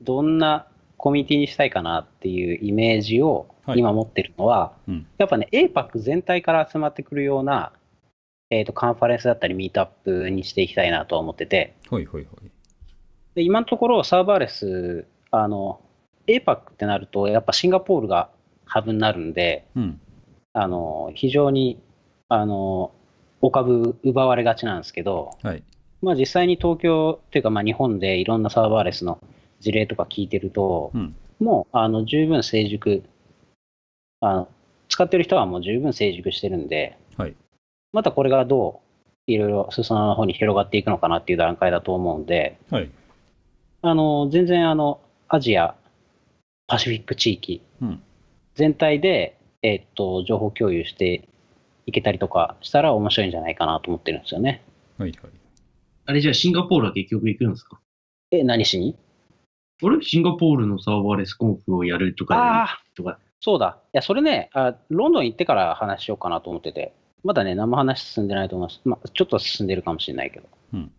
う、どんなコミュニティにしたいかなっていうイメージをはい今持ってるのは、うん。やっぱね、APAC 全体から集まってくるような、えっ、と、カンファレンスだったりミートアップにしていきたいなとは思ってて、ほいほいほい。で今のところサーバーレス、あの、APAC ってなると、やっぱシンガポールがハブになるんで、うん。あの、非常に、あの、お株奪われがちなんですけど、はい。まあ実際に東京っていうか、まあ日本でいろんなサーバーレスの事例とか聞いてると、うん。もう、あの、十分成熟、あの、使ってる人はもう十分成熟してるんで、はい。またこれがどう、いろいろ裾野の方に広がっていくのかなっていう段階だと思うんで、はい。あの、全然あの、アジア、パシフィック地域うん。全体で、えっと、情報共有していけたりとかしたら面白いんじゃないかなと思ってるんですよね。はいはい。あれじゃあシンガポールは結局行くんですか？え、何しに？あれ？シンガポールのサーバーレスコンフをやるとかああ、とか、そうだ。いや、それねあ、ロンドン行ってから話しようかなと思ってて、まだね、何も話進んでないと思います。まあ、ちょっと進んでるかもしれないけど。うん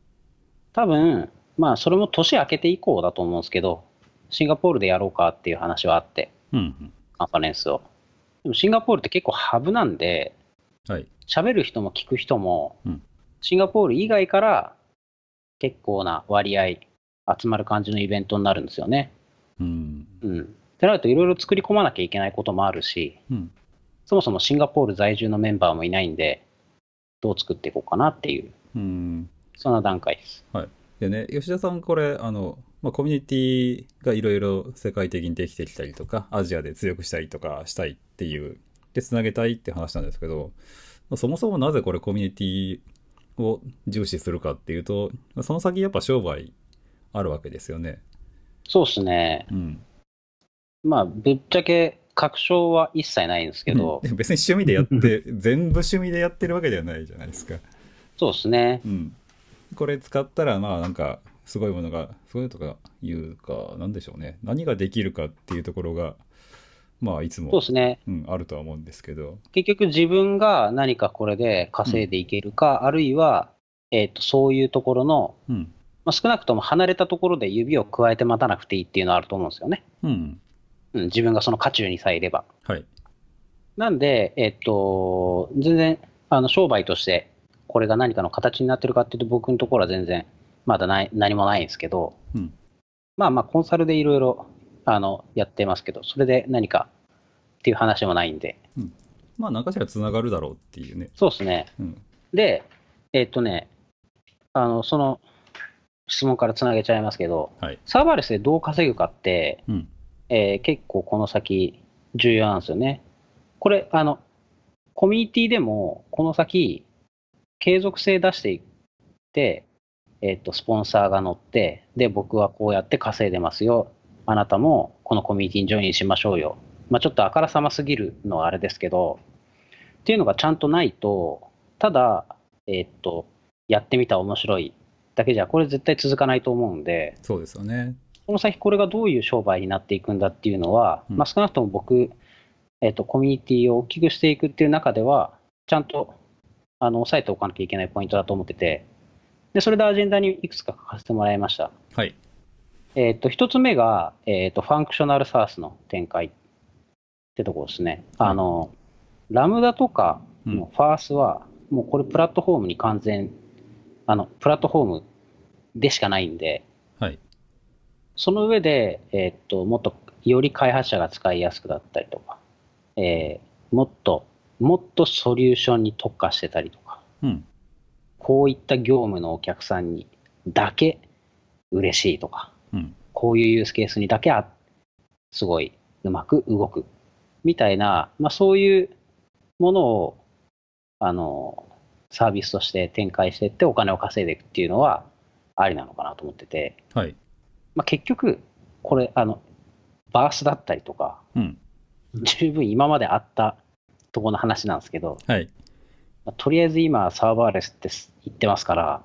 多分、まあ、それも年明けて以降だと思うんですけど、シンガポールでやろうかっていう話はあって、うんうん。カンファレンスを。でも、シンガポールって結構ハブなんで、はい。喋る人も聞く人も、うんシンガポール以外から結構な割合集まる感じのイベントになるんですよね。うん。うん。ってなると、いろいろ作り込まなきゃいけないこともあるし、うん。そもそもシンガポール在住のメンバーもいないんで、どう作っていこうかなっていう、うん。そんな段階です。でね、吉田さん、これ、あの、まあ、コミュニティがいろいろ世界的にできてきたりとか、アジアで強くしたりとかしたいっていう、で、つなげたいって話なんですけど、まあそもそもなぜこれコミュニティを重視するかっていうと、その先やっぱ商売あるわけですよね。そうですね。うん。まあ、ぶっちゃけ確証は一切ないんですけど、うん別に趣味でやって、<laughs> 全部趣味でやってるわけではないじゃないですか。そうですね。うん。これ使ったら、まあなんか、すごいものが、すごいとかいうか、なんでしょうね。何ができるかっていうところが、まあいつも、そうですね。うん、あるとは思うんですけど。結局自分が何かこれで稼いでいけるか、あるいは、えっとそういうところの、うん。まあ、少なくとも離れたところで指を加えて待たなくていいっていうのはあると思うんですよね。うん。うん、自分がその渦中にさえいれば。はい。なんで、えっと、全然、あの、商売として、これが何かの形になってるかっていうと、僕のところは全然、まだない、何もないんですけど、うん。まあまあ、コンサルでいろいろ、あの、やってますけど、それで何かっていう話もないんで、まあ何かしら繋がるだろうっていうね。そうですね。うん。で、えっとね、あの、その、質問からつなげちゃいますけど、はい。サーバーレスでどう稼ぐかって、うん。えー結構この先重要なんですよね。これ、あの、コミュニティでもこの先継続性出していって、えっ、と、スポンサーが乗って、で、僕はこうやって稼いでますよ。あなたもこのコミュニティにジョインしましょうよ。まあちょっとあからさますぎるのはあれですけど、っていうのがちゃんとないと、ただ、えっ、と、やってみたら面白いだけじゃ、これ絶対続かないと思うんで、そうですよね。この先これがどういう商売になっていくんだっていうのは、うんまあ、少なくとも僕、えっとコミュニティを大きくしていくっていう中では、ちゃんとあの押さえておかなきゃいけないポイントだと思ってて、でそれでアジェンダにいくつか書かせてもらいました。はい。えっと一つ目が、えっと Functional SaaS の展開ってところですね。はいあの Lambda とかうんの FaaS は、もうこれプラットフォームに完全、あのプラットフォームでしかないんで、はい。その上で、えーっと、もっとより開発者が使いやすくなったりとか、えーもっと、もっとソリューションに特化してたりとか、うん。こういった業務のお客さんにだけ嬉しいとか、うん。こういうユースケースにだけあすごいうまく動くみたいな、まあ、そういうものをあのサービスとして展開していってお金を稼いでいくっていうのはありなのかなと思ってて、はい。まあ、結局、これあの、バースだったりとか、うん。十分今まであったところの話なんですけど、はい。まあとりあえず今、サーバーレスって言ってますから、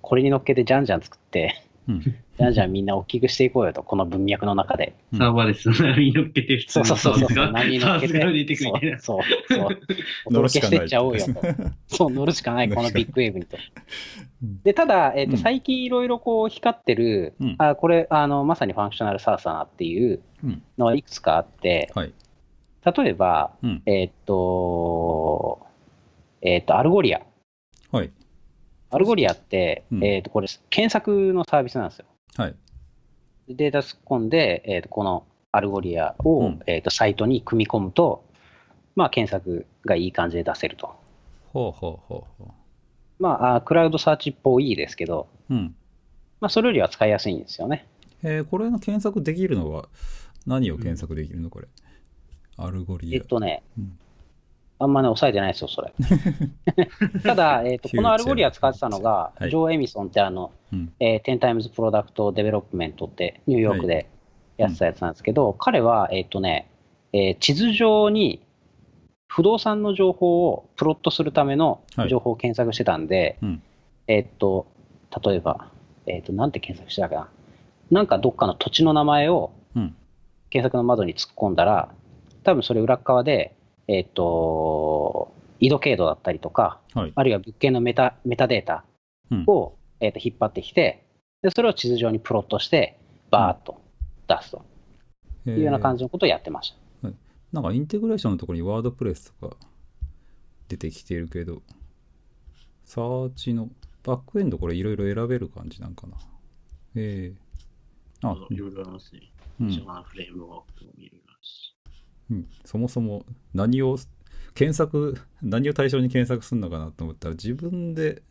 これに乗っけてじゃんじゃん作って、うん。じゃんじゃんみんな大きくしていこうよと、この文脈の中で。うんサーバーレスの波に乗っけて、普通そうのそうそうそう、サ何に乗っけて。そうそうそう、お <laughs> 乗るしかない届けしてっちゃおうよと。そう、乗るしかない、このビッグウェーブにと。で、ただ、えっ、と、うん最近いろいろこう光ってる、うんあ、これ、あの、まさにファンクショナルサーサーっていううん。のがいくつかあって、はい。例えば、うん。えーっと、えーっと、アルゴリア。はい。アルゴリアって、うんえーっと、これ、検索のサービスなんですよ。はい。データ突っ込んで、えーっと、この Algolia を、うんえーっと、サイトに組み込むと、まあ、検索がいい感じで出せると。ほうほうほうほまあ、あクラウドサーチっぽいですけど、う。うん。まあ、それよりは使いやすいんですよね。えー、これの検索できるのは、何を検索できるのこれ？ Algolia。えっとね、うんあんまね、押さえてないですよ、それ。<laughs> ただ、えっと、<laughs> この Algolia 使ってたのが、はい Joe Emison ってあの、うん。えー、10 times Product Development ってニューヨークでやってたやつなんですけど、彼は、えっ、とね、えー地図上に不動産の情報をプロットするためのはい情報を検索してたんで、うん。えっ、と、例えば、えっ、と、なんて検索してたかな。なんかどっかの土地の名前をうん。検索の窓に突っ込んだら、多分それ裏っ側で、えっ、と、緯度経度だったりとか、はい。あるいは物件のメタメタデータうんを、えー、と引っ張ってきてで、それを地図上にプロットして、バーっと出すというような感じのことをやってました。なんかインテグレーションのところにワードプレスとか出てきてるけど、サーチのバックエンドこれいろいろ選べる感じなんかな。ええあ、いろいろありますね。うんフレームワークもいろいろあるし。うん、そもそも何を検索何を対象に検索するのかなと思ったら自分で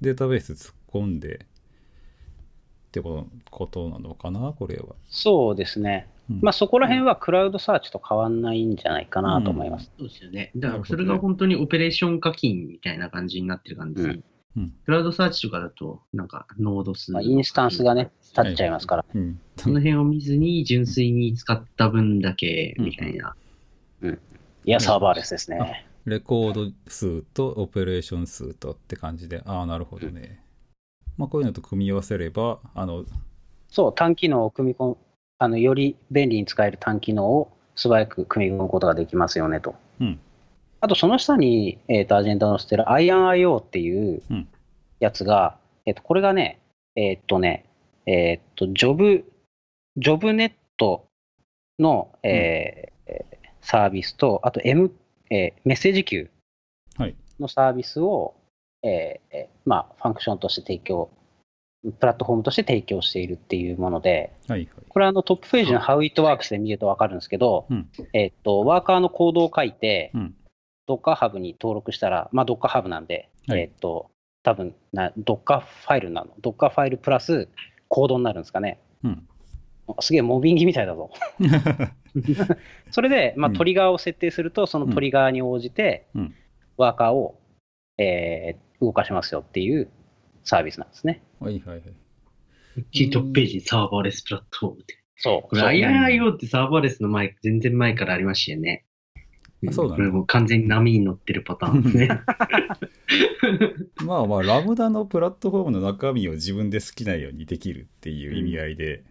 データベース突っ込んでってことことなのかなこれは。そうですね。うんまあそこら辺はクラウドサーチと変わんないんじゃないかなと思います。そうですよね。だからそれが本当にオペレーション課金みたいな感じになってる感じです。うんうんクラウドサーチとかだと、なんかノード数。まあ、インスタンスがね、立っちゃいますから。うん、その辺を見ずに純粋に使った分だけみたいな。いや、サーバーレスですね。レコード数とオペレーション数とって感じでああなるほどね。まあこういうのと組み合わせればあのそう、単機能を組み込む、あのより便利に使える単機能を素早く組み込むことができますよねと。うんあと、その下に、えー、とアジェンダを載せてる IONIO っていううん。やつが、えー、とこれがね、えっ、とね、えっ、と、ジョブ、ジョブネットの、えーえーサービスと、あと M、えーメッセージい。のサービスを、えーえーまあ、ファンクションとして提供、プラットフォームとして提供しているっていうもので、はいはい。これはあのトップページの How It Works で見ると分かるんですけど、うん。えっと、ワーカーのコードを書いて、うん。Docker Hub に登録したら、まあ、Docker Hub なんで、はいえっと、多分な Docker ファイルなの？Docker ファイルプラスコードになるんですかね？うん。すげえモビンギみたいだぞ。<laughs> それで、まあ、うんトリガーを設定すると、そのトリガーに応じてうん、ワーカーを、えー動かしますよっていうサービスなんですね。はいはいはい。キートップページにサーバーレスプラットフォームって。そう。これそう IIO ってサーバーレスの前、全然前からありましたよね。あそうだこれもう完全に波に乗ってるパターンですね。<laughs> まあまあ、ラムダのプラットフォームの中身を自分で好きなようにできるっていう意味合いで、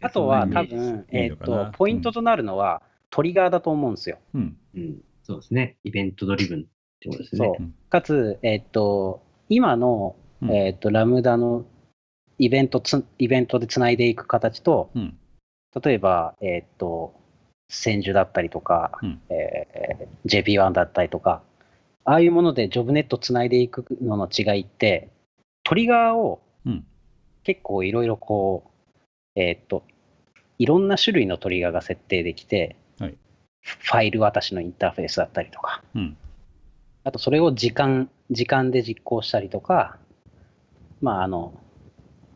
あとはそんなイメージ多分、いいえっと、ポイントとなるのは、トリガーだと思うんですよ。うん。うん、そうですね。イベントドリブンってことですね。そううんかつ、えっと、今の、うんえっと、ラムダのイベントつ、イベントでつないでいく形と、うん。例えば、えっと、千住だったりとか、うんえー JP1 だったりとか、ああいうものでジョブネットつないでいくのの違いって、トリガーをうん。結構いろいろこう、えっと、いろんな種類のトリガーが設定できて、はいファイル渡しのインターフェースだったりとか、うん。あとそれを時間、時間で実行したりとか、まああの、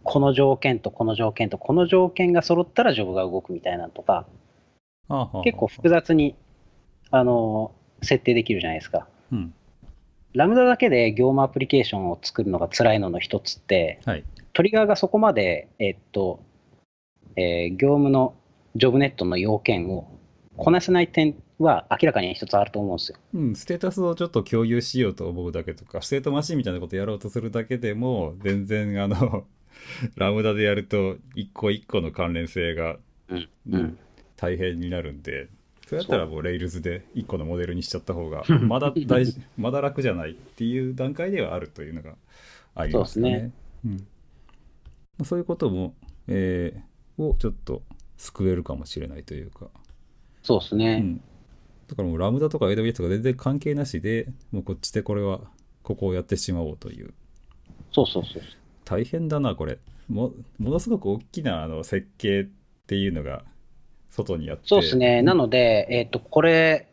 この条件とこの条件とこの条件が揃ったらジョブが動くみたいなのとか、結構複雑に、あの、設定できるじゃないですか。うん。ラムダだけで業務アプリケーションを作るのが辛いのの一つって、はい。トリガーがそこまで、えっと、えー業務のジョブネットの要件をこなせない点は明らかに一つあると思うんですよ。うん、ステータスをちょっと共有しようと思うだけとか、ステートマシンみたいなことやろうとするだけでも、全然あの、ラムダでやると、一個一個の関連性がうん。うん大変になるんで、それやったらもうレイルズで一個のモデルにしちゃった方が、<laughs> まだ大事、まだ楽じゃないっていう段階ではあるというのがありますね。そうですうんまあそういうことも、えーをちょっと救えるかもしれないというか。そうですね。うん、だからもうラムダとか AWS とか全然関係なしでもうこっちでこれはここをやってしまおうというそうそうそう。大変だなこれもものすごく大きなあの設計っていうのが外にあって。そうですね。なので、えっ、と、これ、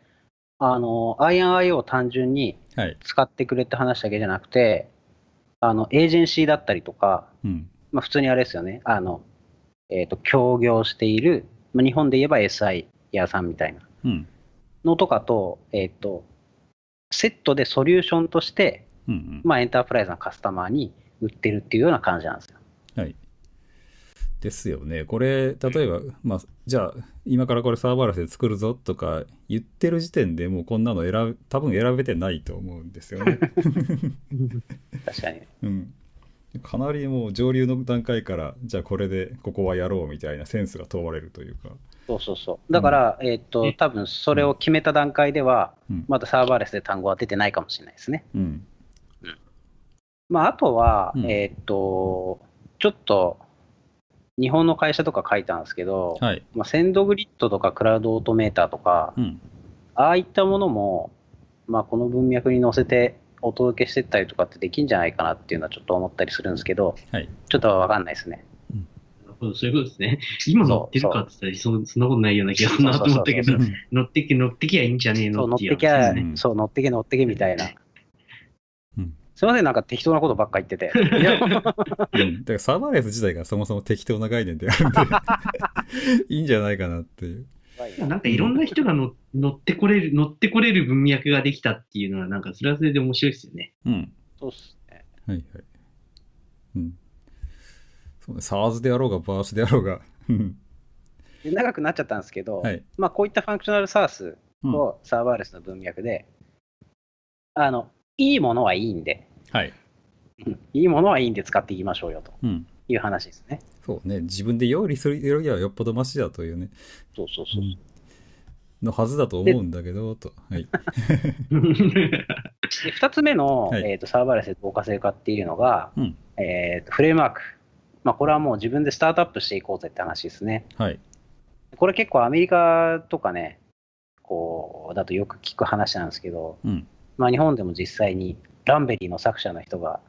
あの、INIO を単純にはい。使ってくれって話だけじゃなくて、あの、エージェンシーだったりとか、うん。まあ、普通にあれですよね。あの、えっ、と、協業している、まあ、日本で言えば SI 屋さんみたいな。うん。のとかと、えっ、と、セットでソリューションとして、うんうん。まあ、エンタープライズのカスタマーに売ってるっていうような感じなんですよ。はいですよね。これ例えば、まあ、じゃあ今からこれサーバーレスで作るぞとか言ってる時点でもうこんなの選ぶ多分選べてないと思うんですよね。確かに。うん、かなりもう上流の段階からじゃあこれでここはやろうみたいなセンスが問われるというか、そうそうそう。だから、えっとえ、多分それを決めた段階では、うん。まだサーバーレスで単語は出てないかもしれないですね。うん。まあ、あとは、うん。えっと、ちょっと、日本の会社とか書いたんですけど、はいまあ、センドグリッドとかクラウドオートメーターとか、うんああいったものも、まあ、この文脈に載せてお届けしてったりとかってできんじゃないかなっていうのはちょっと思ったりするんですけど、はいちょっとわかんないですね。なるほどそういうことですね。<laughs> 今乗ってるかって言ったらそ、そんなことないような気がするなと思ったけど乗ってき、乗ってきゃいいんじゃねえのってそう、乗ってけ乗ってけみたいな。うんすいません、なんか適当なことばっか言ってて。いや。<laughs> うん。だからサーバーレス自体がそもそも適当な概念であるんで。<laughs> いいんじゃないかなっていう。なんかいろんな人が乗乗ってこれる、乗ってこれる文脈ができたっていうのは、なんかそれはそれで面白いですよね。うん。そうっすね。はいはい。うん。そうね。 SaaS であろうが BaaS であろうが。長くなっちゃったんですけど、はい。まあ、こういった functional SaaS うん。とサーバーレスの文脈で、あの、いいものはいいんで、はい。うん。いいものはいいんで使っていきましょうよと。うん。いう話ですね。そうね。自分で用意するよりはよっぽどマシだというね。そうそうそう。のはずだと思うんだけどと。はい。で2つ目の、はい。えーとサーバーレスで動化性化っていうのが、うん。えーとフレームワーク。まあ、これはもう自分でスタートアップしていこうぜって話ですね。はい。これ結構アメリカとかね、こう、だとよく聞く話なんですけど、うん。まあ日本でも実際にランベリーの作者の人が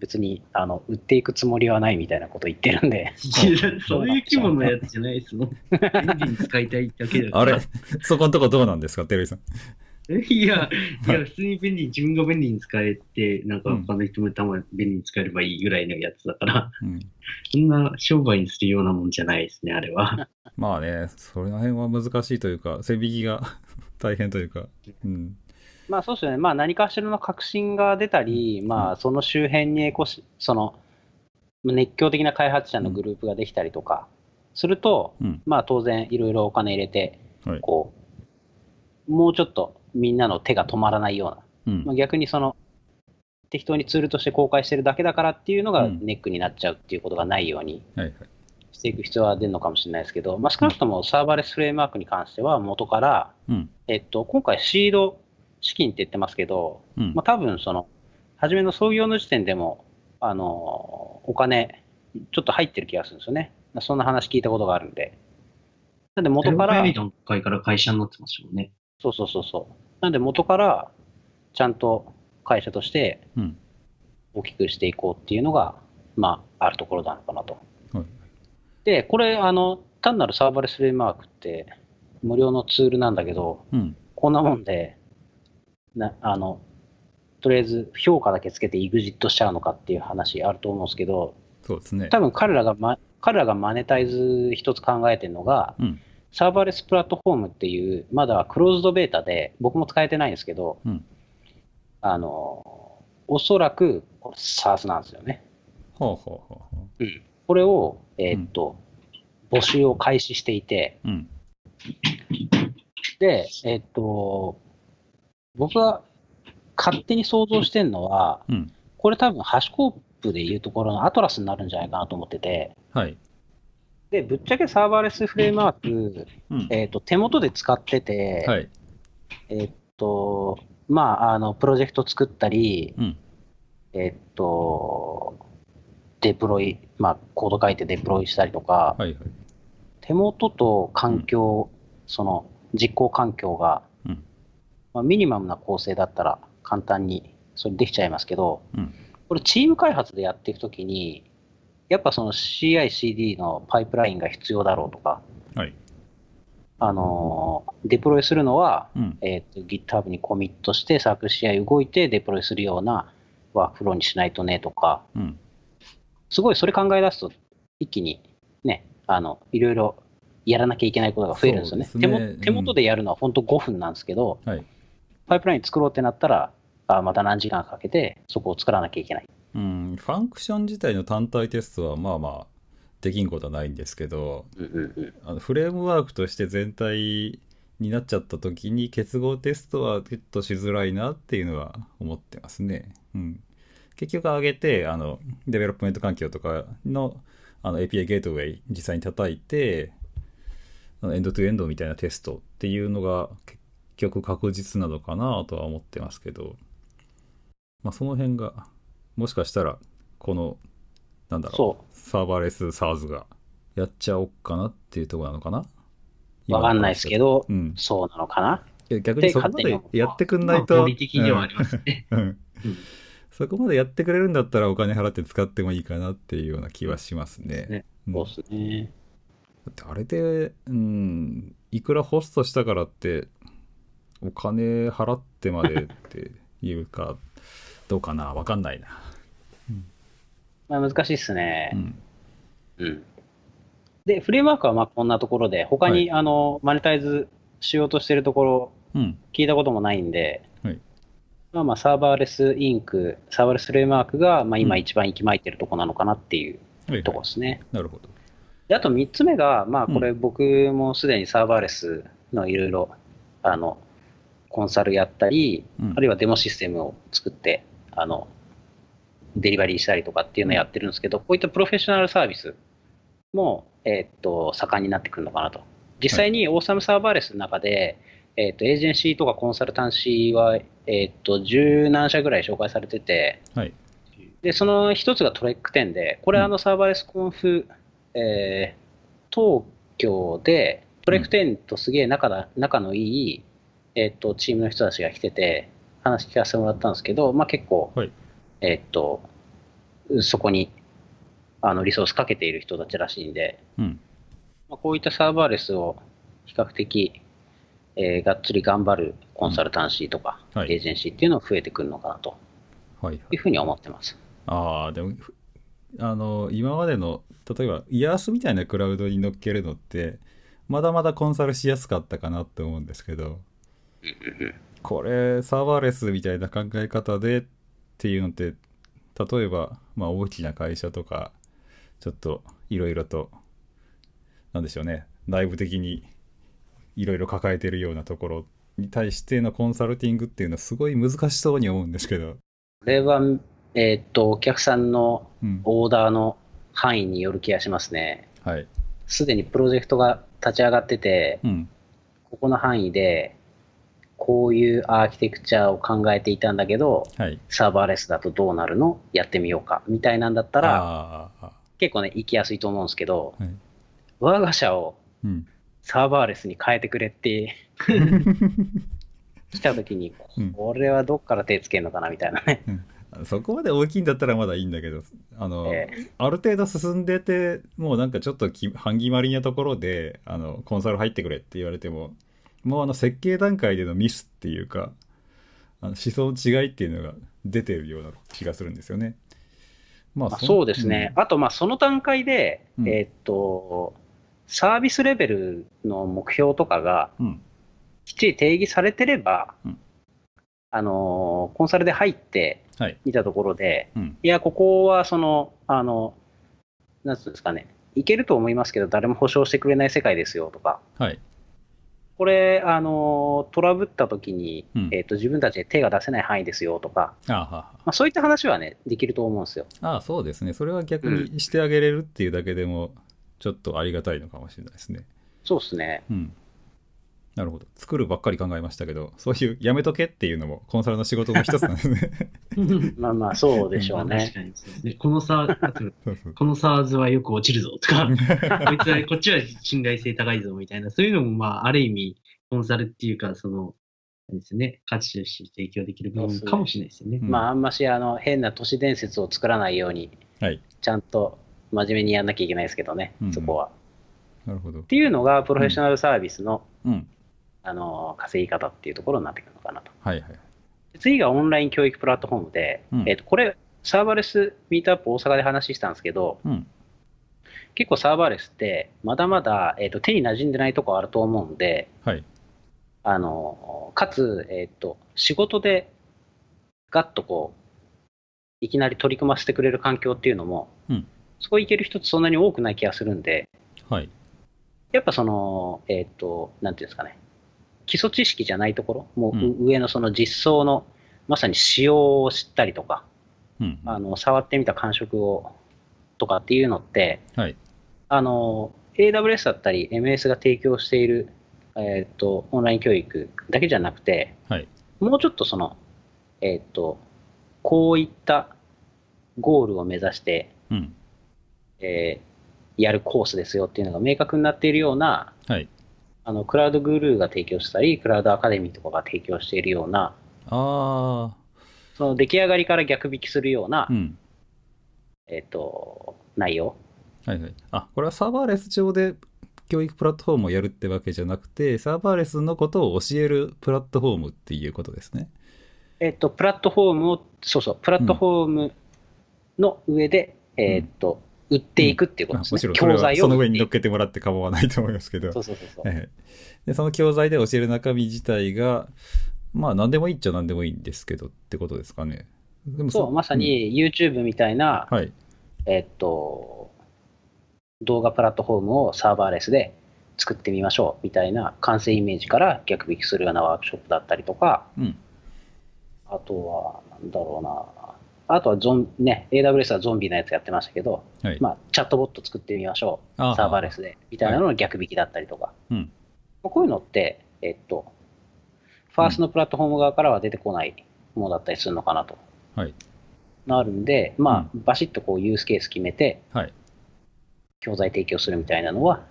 別にあの売っていくつもりはないみたいなこと言ってるんで、<laughs> そういう規模のやつじゃないですもん。便利に使いたいだけだから。あれ？そこのとこどうなんですか？テレビさん。<laughs> いや、いや、普通に便利に、自分が便利に使えて、なんか他の人もたまに便利に使えればいいぐらいのやつだから、うん。そんな商売にするようなもんじゃないですね、あれは。まあねその辺は難しいというか線引きが <laughs> 大変というか。うんまあそうですよね、まあ何かしらの革新が出たり、まあその周辺にこし、その熱狂的な開発者のグループができたりとかすると、うん。まあ当然いろいろお金入れて、はい。こう、もうちょっとみんなの手が止まらないような、うん。まあ、逆にその、適当にツールとして公開してるだけだからっていうのがうん。ネックになっちゃうっていうことがないようにはいはい。していく必要は出るのかもしれないですけど、まあ、少なくともサーバーレスフレームワークに関しては元から、うん。えっと、今回シード資金って言ってますけど、うんまあ、多分その、初めの創業の時点でも、あの、お金、ちょっと入ってる気がするんですよね。そんな話聞いたことがあるんで。なんで元から、の会から会社になってましたもんね。そうそうそうそう。なんで元から、ちゃんと会社としてうん大きくしていこうっていうのが、まあ、あるところなのかなと。はいで、これ、あの、単なるサーバーレスフレームワークって、無料のツールなんだけど、うんこんなもんで、なあの、とりあえず評価だけつけて EXIT しちゃうのかっていう話あると思うんですけど、そうですね。多分彼らが、ま、彼らがマネタイズ一つ考えてるのが、うん。サーバーレスプラットフォームっていう、まだクローズドベータで、僕も使えてないんですけど、うん。あの、おそらく、SARS なんですよね。ほうほうほうほこれを、えーっと、募集を開始していて、ううん。で、えーっと、僕が勝手に想像してるのは、うん。これ多分ハシコープでいうところのアトラスになるんじゃないかなと思ってて、はい。で、ぶっちゃけサーバーレスフレームワーク、うん。えーっと、手元で使ってて、はい。えーっと、まあ、あの、プロジェクト作ったり、うん。えーっと、デプロイ、まあ、コード書いてデプロイしたりとか、はいはい。手元と環境、その実行環境が、うんまあ、ミニマムな構成だったら簡単にそれできちゃいますけど、うん。これチーム開発でやっていくときに、やっぱその CI/CD のパイプラインが必要だろうとか、はい。あのーデプロイするのは、うん。えーと GitHub にコミットしてサークル CI 動いてデプロイするようなワークフローにしないとねとか、うん。すごいそれ考え出すと、一気にね、あの、いろいろやらなきゃいけないことが増えるんですよね。ね。手も手元でやるのは本当5分なんですけど、はいパイプライン作ろうってなったら、あまた何時間かけてそこを作らなきゃいけない。うんファンクション自体の単体テストはまあまあできんことはないんですけどうんうんうんあのフレームワークとして全体になっちゃった時に結合テストはちょっとしづらいなっていうのは思ってますね。うん、結局上げて、あの、 development 環境とかのあの API ゲートウェイ実際に叩いて、 end to end みたいなテストっていうのが結局確実なのかなとは思ってますけど、まあその辺が、もしかしたら、この、なんだろう、そサーバーレス SARS がやっちゃおっかなっていうところなのかな？う。わかんないですけど、うん。そうなのかな？いや逆にそこまでやってくんないと。まあ合理的ではありますね。うん。うんうんそこまでやってくれるんだったらお金払って使ってもいいかなっていうような気はしますね。ねうんそうですね。だってあれで、うん、いくらホストしたからって、お金払ってまでっていうか、<laughs> どうかな？わかんないな。まあ、難しいっすねう。ん。うん。で、フレームワークはまあこんなところで、他に、はあのマネタイズしようとしてるところ、うん。聞いたこともないんで、はいまあまあ Serverless Inc、Serverless Framework が、まあ、今うん一番息巻いてるとこなのかなっていうはい、とはい。こですね。なるほど。であと3つ目が、まあ、これ僕もすでにサーバーレスのいろいろ、あの、コンサルやったり、うんあるいはデモシステムを作って、あの、デリバリーしたりとかっていうのをやってるんですけど、こういったプロフェッショナルサービスも、えーっと、盛んになってくるのかなと。実際に Awesome Serverless の中で、えーっと、エージェンシーとかコンサルタンシーは、えーっと、十何社ぐらい紹介されてて、はい。で、その一つが Trek10 で、これうんあの ServerlessConf、えー東京で Trek10 とすげえ仲だ仲のいい、えーっとチームの人たちが来てて、話聞かせてもらったんですけど、まあ、結構、はいえーっとそこにあのリソースかけている人たちらしいんで、うん。まあ、こういったサーバーレスを比較的、えーがっつり頑張るコンサルタンシーとか、はいエージェンシーっていうのが増えてくるのかなとはい。いうふうに思ってます。ああ、でも、ふあの、今までの、例えば、イヤースみたいなクラウドに乗っけるのって、まだまだコンサルしやすかったかなって思うんですけど、これ、サーバーレスみたいな考え方でっていうのって、例えば、まあ、大きな会社とか、ちょっといろいろと、なんでしょうね、内部的にいろいろ抱えてるようなところに対してのコンサルティングっていうのはすごい難しそうに思うんですけど、これは、えーっと、お客さんのうん。オーダーの範囲による気がしますね。はい。すでにプロジェクトが立ち上がってて、うん。ここの範囲で、こういうアーキテクチャを考えていたんだけど、はい。サーバーレスだとどうなるの？やってみようか。みたいなんだったら、結構ね、行きやすいと思うんですけど、はい。我が社をうん。サーバーレスに変えてくれって <laughs> 来た時にうん、これはどっから手つけるのかな？みたいなね。そこまで大きいんだったらまだいいんだけど、あの、えある程度進んでて、もうなんかちょっとき半決まりなところで、あの、コンサル入ってくれって言われても、もうあの、設計段階でのミスっていうか、あの思想の違いっていうのが出てるような気がするんですよね。ままあ、そうですね。あと、まあ、その段階で、うんえーっと、サービスレベルの目標とかがうん。うん。きっちり定義されてれば、うんあのーコンサルで入ってはい。みたところで、うん。いや、ここはその、あの、なんつうんですかね、いけると思いますけど、誰も保証してくれない世界ですよとか、はい。これ、あのトラブった時に、うんえーっと自分たちで手が出せない範囲ですよとか、ああ、はまあ、そういった話はね、できると思うんですよ。あ、ああ、そうですね。それは逆にしてあげれるっていうだけでも、ちょっとありがたいのかもしれないですね。そうですね。うん。なるほど。作るばっかり考えましたけど、そういうやめとけっていうのもコンサルの仕事の一つなんですね。<laughs> まあまあ、そうでしょうね。まあ確かにそうですね。このサ <laughs> この SARS はよく落ちるぞとか、<laughs> こいつは、こっちは信頼性高いぞみたいな、そういうのも、まあ、ある意味、コンサルっていうか、その、ですね、価値として提供できる部分かもしれないですよね。うんまあ、あんましあの変な都市伝説を作らないように、はい。ちゃんと真面目にやんなきゃいけないですけどね、うんそこは。なるほどっ。ていうのが、プロフェッショナルサービスの,、うん。あの稼ぎ方っていうところになってくるのかなと。はいはい。次がオンライン教育プラットフォームで、うんえっとこれ、サーバーレスミートアップ大阪で話したんですけど、うん。結構サーバーレスって、まだまだ、えっと手に馴染んでないとこあると思うんで、はい。あのかつ、えっと仕事でガッとこう、いきなり取り組ませてくれる環境っていうのも、うんそこ行ける人ってそんなに多くない気がするんで、はい。やっぱその、えっ、と、なんていうんですかね、基礎知識じゃないところ、もううん上のその実装の、まさに仕様を知ったりとか、うん。あの触ってみた感触をとかっていうのって、はい。あの AWS だったり MS が提供している、えー、とオンライン教育だけじゃなくて、はい。もうちょっとその、えっ、と、こういったゴールを目指して、うん。えーやるコースですよっていうのが明確になっているような、はい。あのクラウドグルーが提供したり、クラウドアカデミーとかが提供しているような、あその出来上がりから逆引きするような、あ。うん。えっ、と、内容。はいはい。あ、これはサーバーレス上で教育プラットフォームをやるってわけじゃなくて、サーバーレスのことを教えるプラットフォームっていうことですね。えっ、と、プラットフォームを、そうそう、プラットフォームの上で、えっ、と、売っていくっていうことですね。あもちろん教材をはその上に乗っ。けてもらって構わないと思いますけど。そうそうそうそう。はいはいでその教材で教える中身自体が、まあ何でもいいっちゃ何でもいいんですけどってことですかね。でもそう、まさ、に YouTube みたいな、うんはい。えっと、動画プラットフォームをサーバーレスで作ってみましょうみたいな完成イメージから逆引きするようなワークショップだったりとか、うん。あとは、なんだろうな、あとはゾン、ね、AWS はゾンビのやつやってましたけど、はい。まあ、チャットボット作ってみましょう、あーサーバーレスで、みたいなのの逆引きだったりとか、うん。こういうのって、えっと、ファーストのプラットフォーム側からは出てこないものだったりするのかなと。はい。なるんで、まあ、バシッとこうユースケース決めて、はい。教材提供するみたいなのは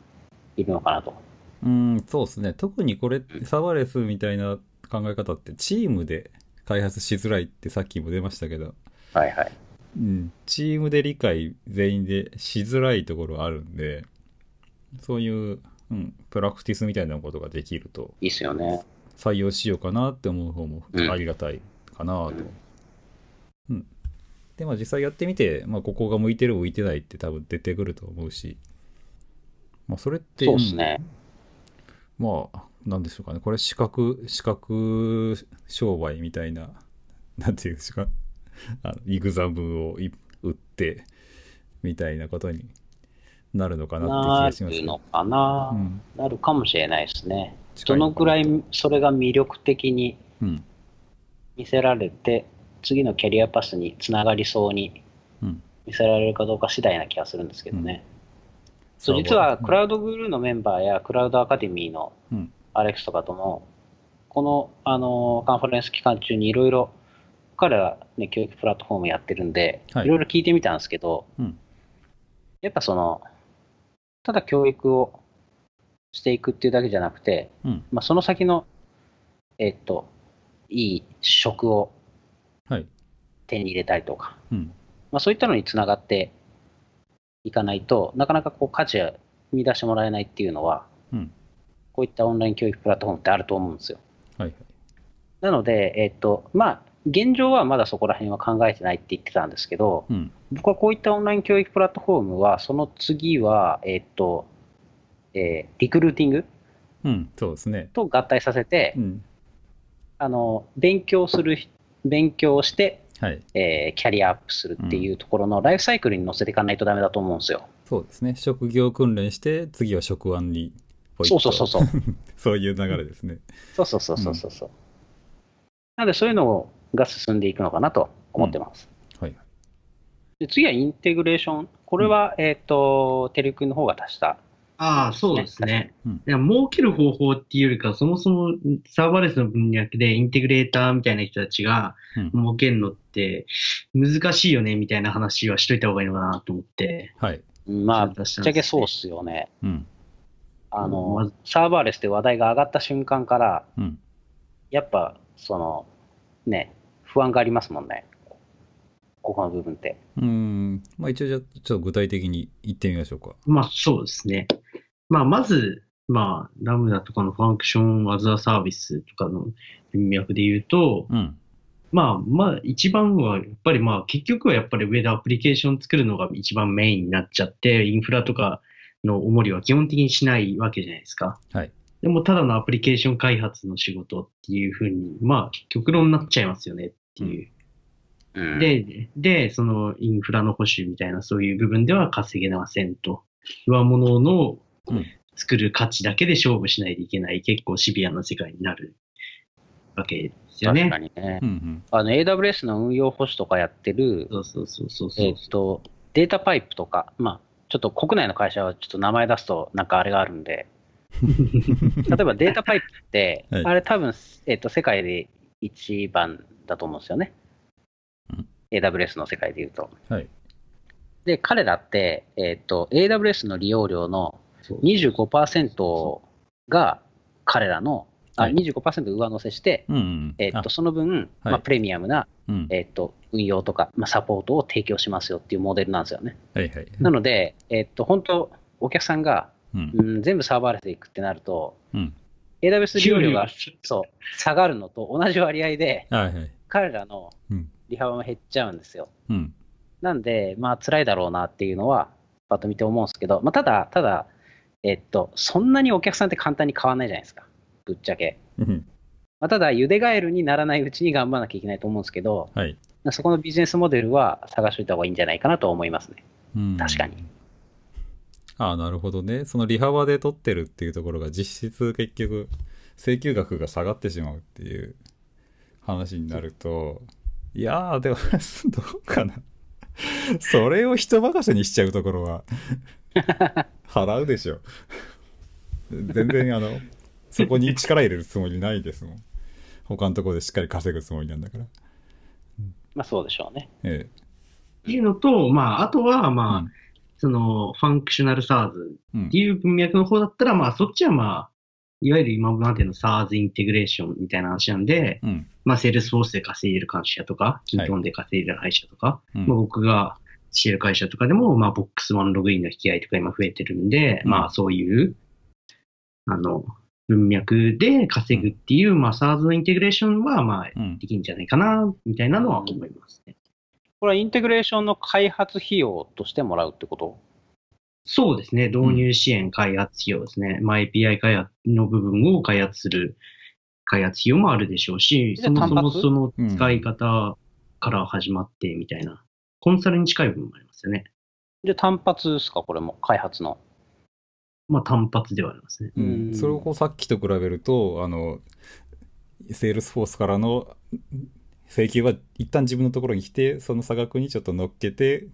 いるのかなと。うん、そうですね。特にこれ、サーバーレスみたいな考え方って、チームで開発しづらいってさっきも出ましたけど、はいはい。うん、チームで理解全員でしづらいところあるんで、そういう、うん、プラクティスみたいなことができると、いいっすよね。採用しようかなって思う方もうんありがたいかなと。うんうん。で、まあ実際やってみて、まあここが向いてる向いてないって多分出てくると思うし、まあそれって、そうですね。まあ、なんでしょうかね。これ、資格、資格商売みたいな、なんていうんですか。あの、イグザムをい売って、みたいなことになるのかなって気ながしまするのかな、うん。なるかもしれないですね。どのくらいそれが魅力的にうん。見せられて、次のキャリアパスにつながりそうにうん。見せられるかどうか次第な気がするんですけどね。そうサーバー実は、クラウドグルーのメンバーやクラウドアカデミーのうん。アレックスとかとも、この、あのカンファレンス期間中にいろいろ、彼ら、ね、教育プラットフォームやってるんで、はいいろいろ聞いてみたんですけど、うん。やっぱその、ただ教育をしていくっていうだけじゃなくて、うん。まあ、その先の、えっと、いい職をはい。手に入れたりとか、うん。まあ、そういったのにつながっていかないとなかなかこう価値を見出してもらえないっていうのは、うん。こういったオンライン教育プラットフォームってあると思うんですよ。はいはい。なので、えっと、まあ、現状はまだそこら辺は考えてないって言ってたんですけど、うん。僕はこういったオンライン教育プラットフォームは、その次は、えっと、えーリクルーティングうん。そうですね。と合体させて、うん。あの、勉強する、勉強して、はい。えーキャリアアップするっていうところのライフサイクルに乗せていかないとダメだと思うんですよ。そうですね。職業訓練して、次は職案にそうそうそうそう。<laughs> そういう流れですね。そうそうそうそうそうそう。なので、そういうのが進んでいくのかなと思ってます。はい。で次はインテグレーション。これは、えっ、と、テレ君の方が足した。ああ、そうですね。うんいや儲ける方法っていうよりか、そもそもサーバーレスの分野でインテグレーターみたいな人たちがうん。儲けるのって難しいよねみたいな話はしといた方がいいのかなと思って。はい。まあ、ぶっちゃけそうっすよね。うん。あまのず、サーバーレスで話題が上がった瞬間から、うん。やっぱ、その、ね、不安がありますもんね。ここの部分って。うん。まあ一応じゃあ、ちょっと具体的に言ってみましょうか。まあそうですね。まあまず、まあラムダとかのファンクションアザーサービスとかの文脈で言うと、うん。まあまあ一番はやっぱりまあ結局はやっぱり上でアプリケーション作るのが一番メインになっちゃって、インフラとかの重りは基本的にしないわけじゃないですか。はい。でもただのアプリケーション開発の仕事っていうふうに、まあ極論になっちゃいますよねっていう。うん、で、で、そのインフラの保守みたいなそういう部分では稼げませんと。上物のうん作る価値だけで勝負しないといけない結構シビアな世界になるわけでですよね。確かにねう。んあの AWS の運用保守とかやってる、そうそうそうそうそう。えっと、データパイプとか、まあ、ちょっと国内の会社はちょっと名前出すとなんかあれがあるんで、<laughs> 例えばデータパイプって、<laughs> はいあれ多分、えっと、世界で一番だと思うんですよねうん AWS の世界で言うと。はい。で、彼らって、えっと、AWS の利用料のそう25%が彼らの、あはい25%上乗せして、うんうん。えっと、その分、まあ、プレミアムな、あうん。えっと、運用とか、まあ、サポートを提供しますよっていうモデルなんですよね。はいはい。なので、えっと、本当、お客さんが、うん。うん、全部サーバーレスでいくってなると、うん。AWS 利用料がそう下がるのと同じ割合で、はいはい。彼らのうん。利幅も減っちゃうんですよ。うん。なんで、まあ、辛いだろうなっていうのは、パッと見て思うんですけど、まあ、ただ、ただ、えっと、そんなにお客さんって簡単に変わらないじゃないですか、ぶっちゃけ。うん。まあ、ただ、ゆでガエルにならないうちに頑張らなきゃいけないと思うんですけど、はい。そこのビジネスモデルは探しておいた方がいいんじゃないかなと思いますね。うん確かに。ああ、なるほどね。その利幅で取ってるっていうところが実質結局請求額が下がってしまうっていう話になると、いやー、でも、どうかな。それを人任せにしちゃうところは、払うでしょ。全然あの、そこに力入れるつもりないですもん。他のところでしっかり稼ぐつもりなんだから。まあ、そうでしょうね。えっていうのと、まあ、あとは、え。まあ、うんその、ファンクショナル SARS うんっていう文脈の方だったら、まあ、そっちはまあ、いわゆる今までの SARS インテグレーションみたいな話なんで、うん。まあ、 Salesforce で稼いでる会社とか、 kintone で稼いでる会社とか、うんまあ、僕がしてる会社とかでも、まあ、 Box OneLogin の引き合いとか今増えてるんで、うんまあ、そういう、あの、文脈で稼ぐっていう、まあ、 SaaS の integration は、まあ、うん。できるんじゃないかな、みたいなのは思いますね。これはインテグレーションの開発費用としてもらうってこと？そうですね。導入支援開発費用ですね。まあ、API 開発の部分を開発する開発費用もあるでしょうし、そもそもその使い方から始まってみたいな、コンサルに近い部分もありますよね。じゃあ単発ですか、これも、開発の。まあ、単発ではありますね。うんうんそれをこうさっきと比べると、あの、Salesforce からの請求は一旦自分のところに来て、その差額にちょっと乗っけて、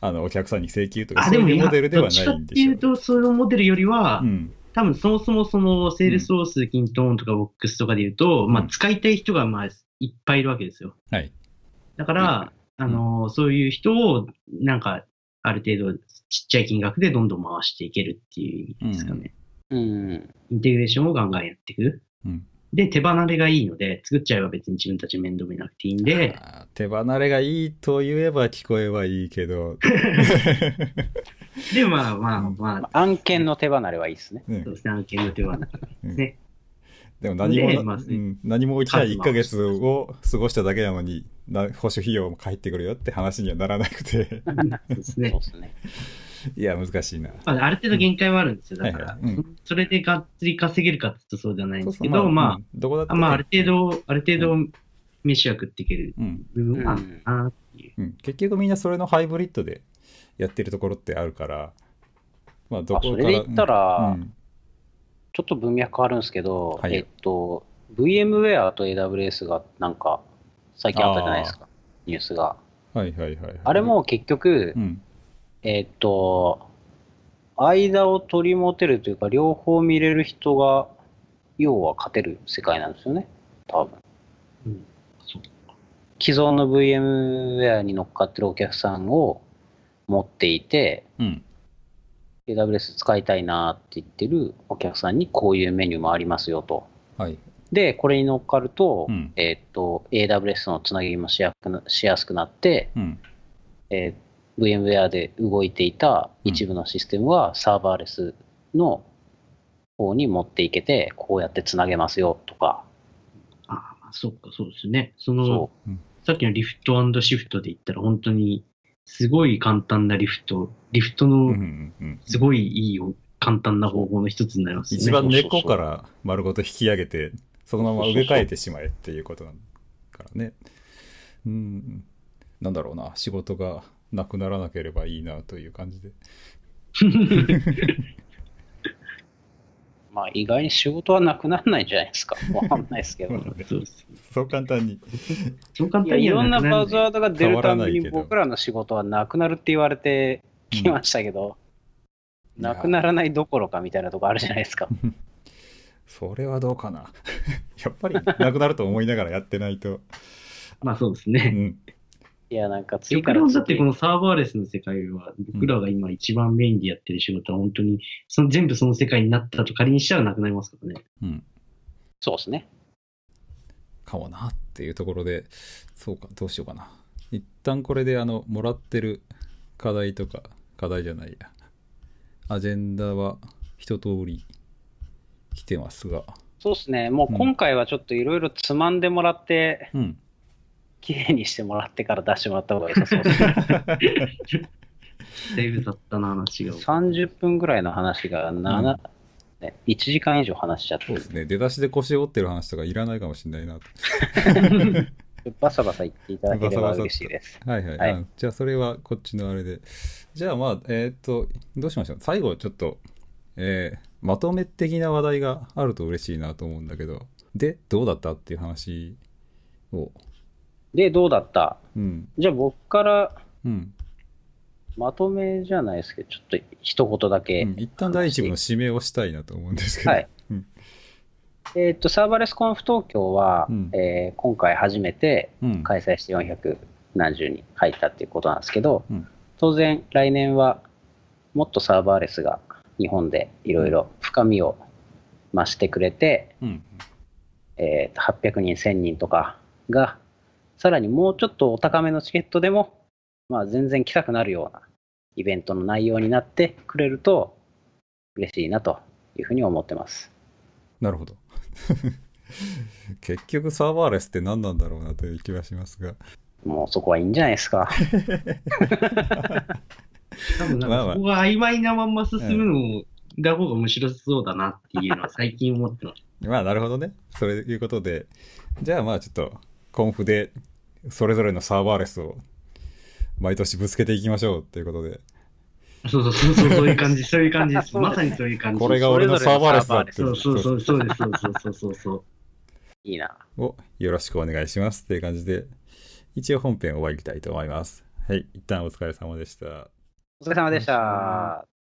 あの、お客さんに請求とか、あ、そういうモデルではどっちかないんでしょっていうと、そのモデルよりは、うん。多分そもそもその Salesforce、kintone とかボックスとかで言うと、まあ、うん使いたい人がまあ、いっぱいいるわけですよ。はい。だから、あの、そういう人を、なんか、ある程度、ちっちゃい金額でどんどん回していけるっていう意味ですかね。うん。インテグレーションをガンガンやっていく。うん。で、手離れがいいので、作っちゃえば別に自分たち面倒見なくていいんで、手離れがいいと言えば聞こえはいいけど、<laughs> で、まあまあうんまあ、案件の手離れはいいですね。ねそうですね、案件の手離れうんね。でも何もまあうん、何も起きない1ヶ月を過ごしただけなのに、な保守費用も返ってくるよって話にはならなくて、<laughs> そう。ですね。いや、難しいな。まあ、ある程度限界はあるんですよ。だからそれでがっつり稼げるかってとそうじゃないんですけど、そうまうん。どこだってまあ、ある程度、ある程度、飯は食っていけるうん部分はあるかなっていう。うん、結局みんなそれのハイブリッドでやってるところってあるから、まあ、どあこから。それで言ったら、うん。ちょっと文脈変わるんですけど、はい。えっと、VMware と AWS がなんか、最近あったじゃないですか、ニュースが。はいはいはいはい。あれも結局、うん、えっと、間を取り持てるというか、両方見れる人が、要は勝てる世界なんですよね、多分。うんそう既存の VMware に乗っかってるお客さんを持っていて、うん、AWS 使いたいなって言ってるお客さんにこういうメニューもありますよと。はい。で、これに乗っかると、うんえーっと、AWS のつなぎもしやすくなしやすくなって、うん、えー VMware で動いていた一部のシステムはサーバーレスの方に持っていけて、こうやってつなげますよとか、ああ、そっか、そうですね。そのそ、さっきのリフトシフトで言ったら、本当に、すごい簡単なリフト、リフトの。すごいいい簡単な方法の一つになりますね。一番根っこから丸ごと引き上げて、そのまま植え替えてしまえっていうことだからね。うん、なんだろうな、仕事がなくならなければいいなという感じで。<laughs> まあ意外に仕事はなくならないんじゃないですか。わかんないですけど。<laughs> そう簡単に。そう簡単にはいろんなバズワードが出るたびに僕らの仕事はなくなるって言われてきましたけど、うんなくならないどころかみたいなとこあるじゃないですか。<laughs> それはどうかな。やっぱりなくなると思いながらやってないと。まあそうですうね。ん。いや、なんか次から極論だって次このサーバーレスの世界は、僕らが今一番メインでやってる仕事は本当に、その全部その世界になったと仮にしたらなくなりますからね。うん。そうですね。かもなっていうところで、そうか、どうしようかな。一旦これで、あの、もらってる課題とか、課題じゃないや。アジェンダは一通り来てますが。そうですね。もう今回はちょっといろいろつまんでもらって、うん。綺麗にしてもらってから出してもらった方が良さそうですね。<laughs> <laughs> だいぶ雑多な話が。30分ぐらいの話が7、ね、1時間以上話しちゃってそうですね。出だしで腰折ってる話とかいらないかもしれないなと。<laughs> バサバサ言っていただければ嬉しいです。はいはい。はいあじゃあ、それはこっちのあれで。じゃあ、まあ、えーっと、どうしましょう。最後、ちょっと、えーまとめ的な話題があると嬉しいなと思うんだけど、で、どうだったっていう話を。で、どうだった？うん。じゃあ僕からうん。まとめじゃないですけど、ちょっと一言だけ。うん一旦第一部の指名をしたいなと思うんですけど。はい。うん。えっ、と、サーバーレスコンフ東京は、うんえー今回初めてうん。開催して400何十に入ったっていうことなんですけど、うん当然来年はもっとサーバーレスが日本でいろいろ深みを増してくれて、うん。えーと800人、1000人とかが、さらにもうちょっとお高めのチケットでも、まあ、全然来たくなるようなイベントの内容になってくれると嬉しいなというふうに思ってます。なるほど。<laughs> 結局サーバーレスって何なんだろうなという気はしますが。もうそこはいいんじゃないですか。多分なんかそこが曖昧なまんま進むのが方が面白そうだなっていうのは最近思ってます。まあなるほどね。そういうことで。じゃあまあちょっと、コンフでそれぞれのサーバーレスを毎年ぶつけていきましょうということで。そうそうそうそう、そういう感じ、そういう感じです。<laughs> まさにそういう感じ。これが俺のサーバーレスだって。そうそうそう、そうです、そうそうそうそうそう。いいな。をよろしくお願いしますっていう感じで、一応本編終わりたいと思います。はい。一旦お疲れ様でした。お疲れ様でした。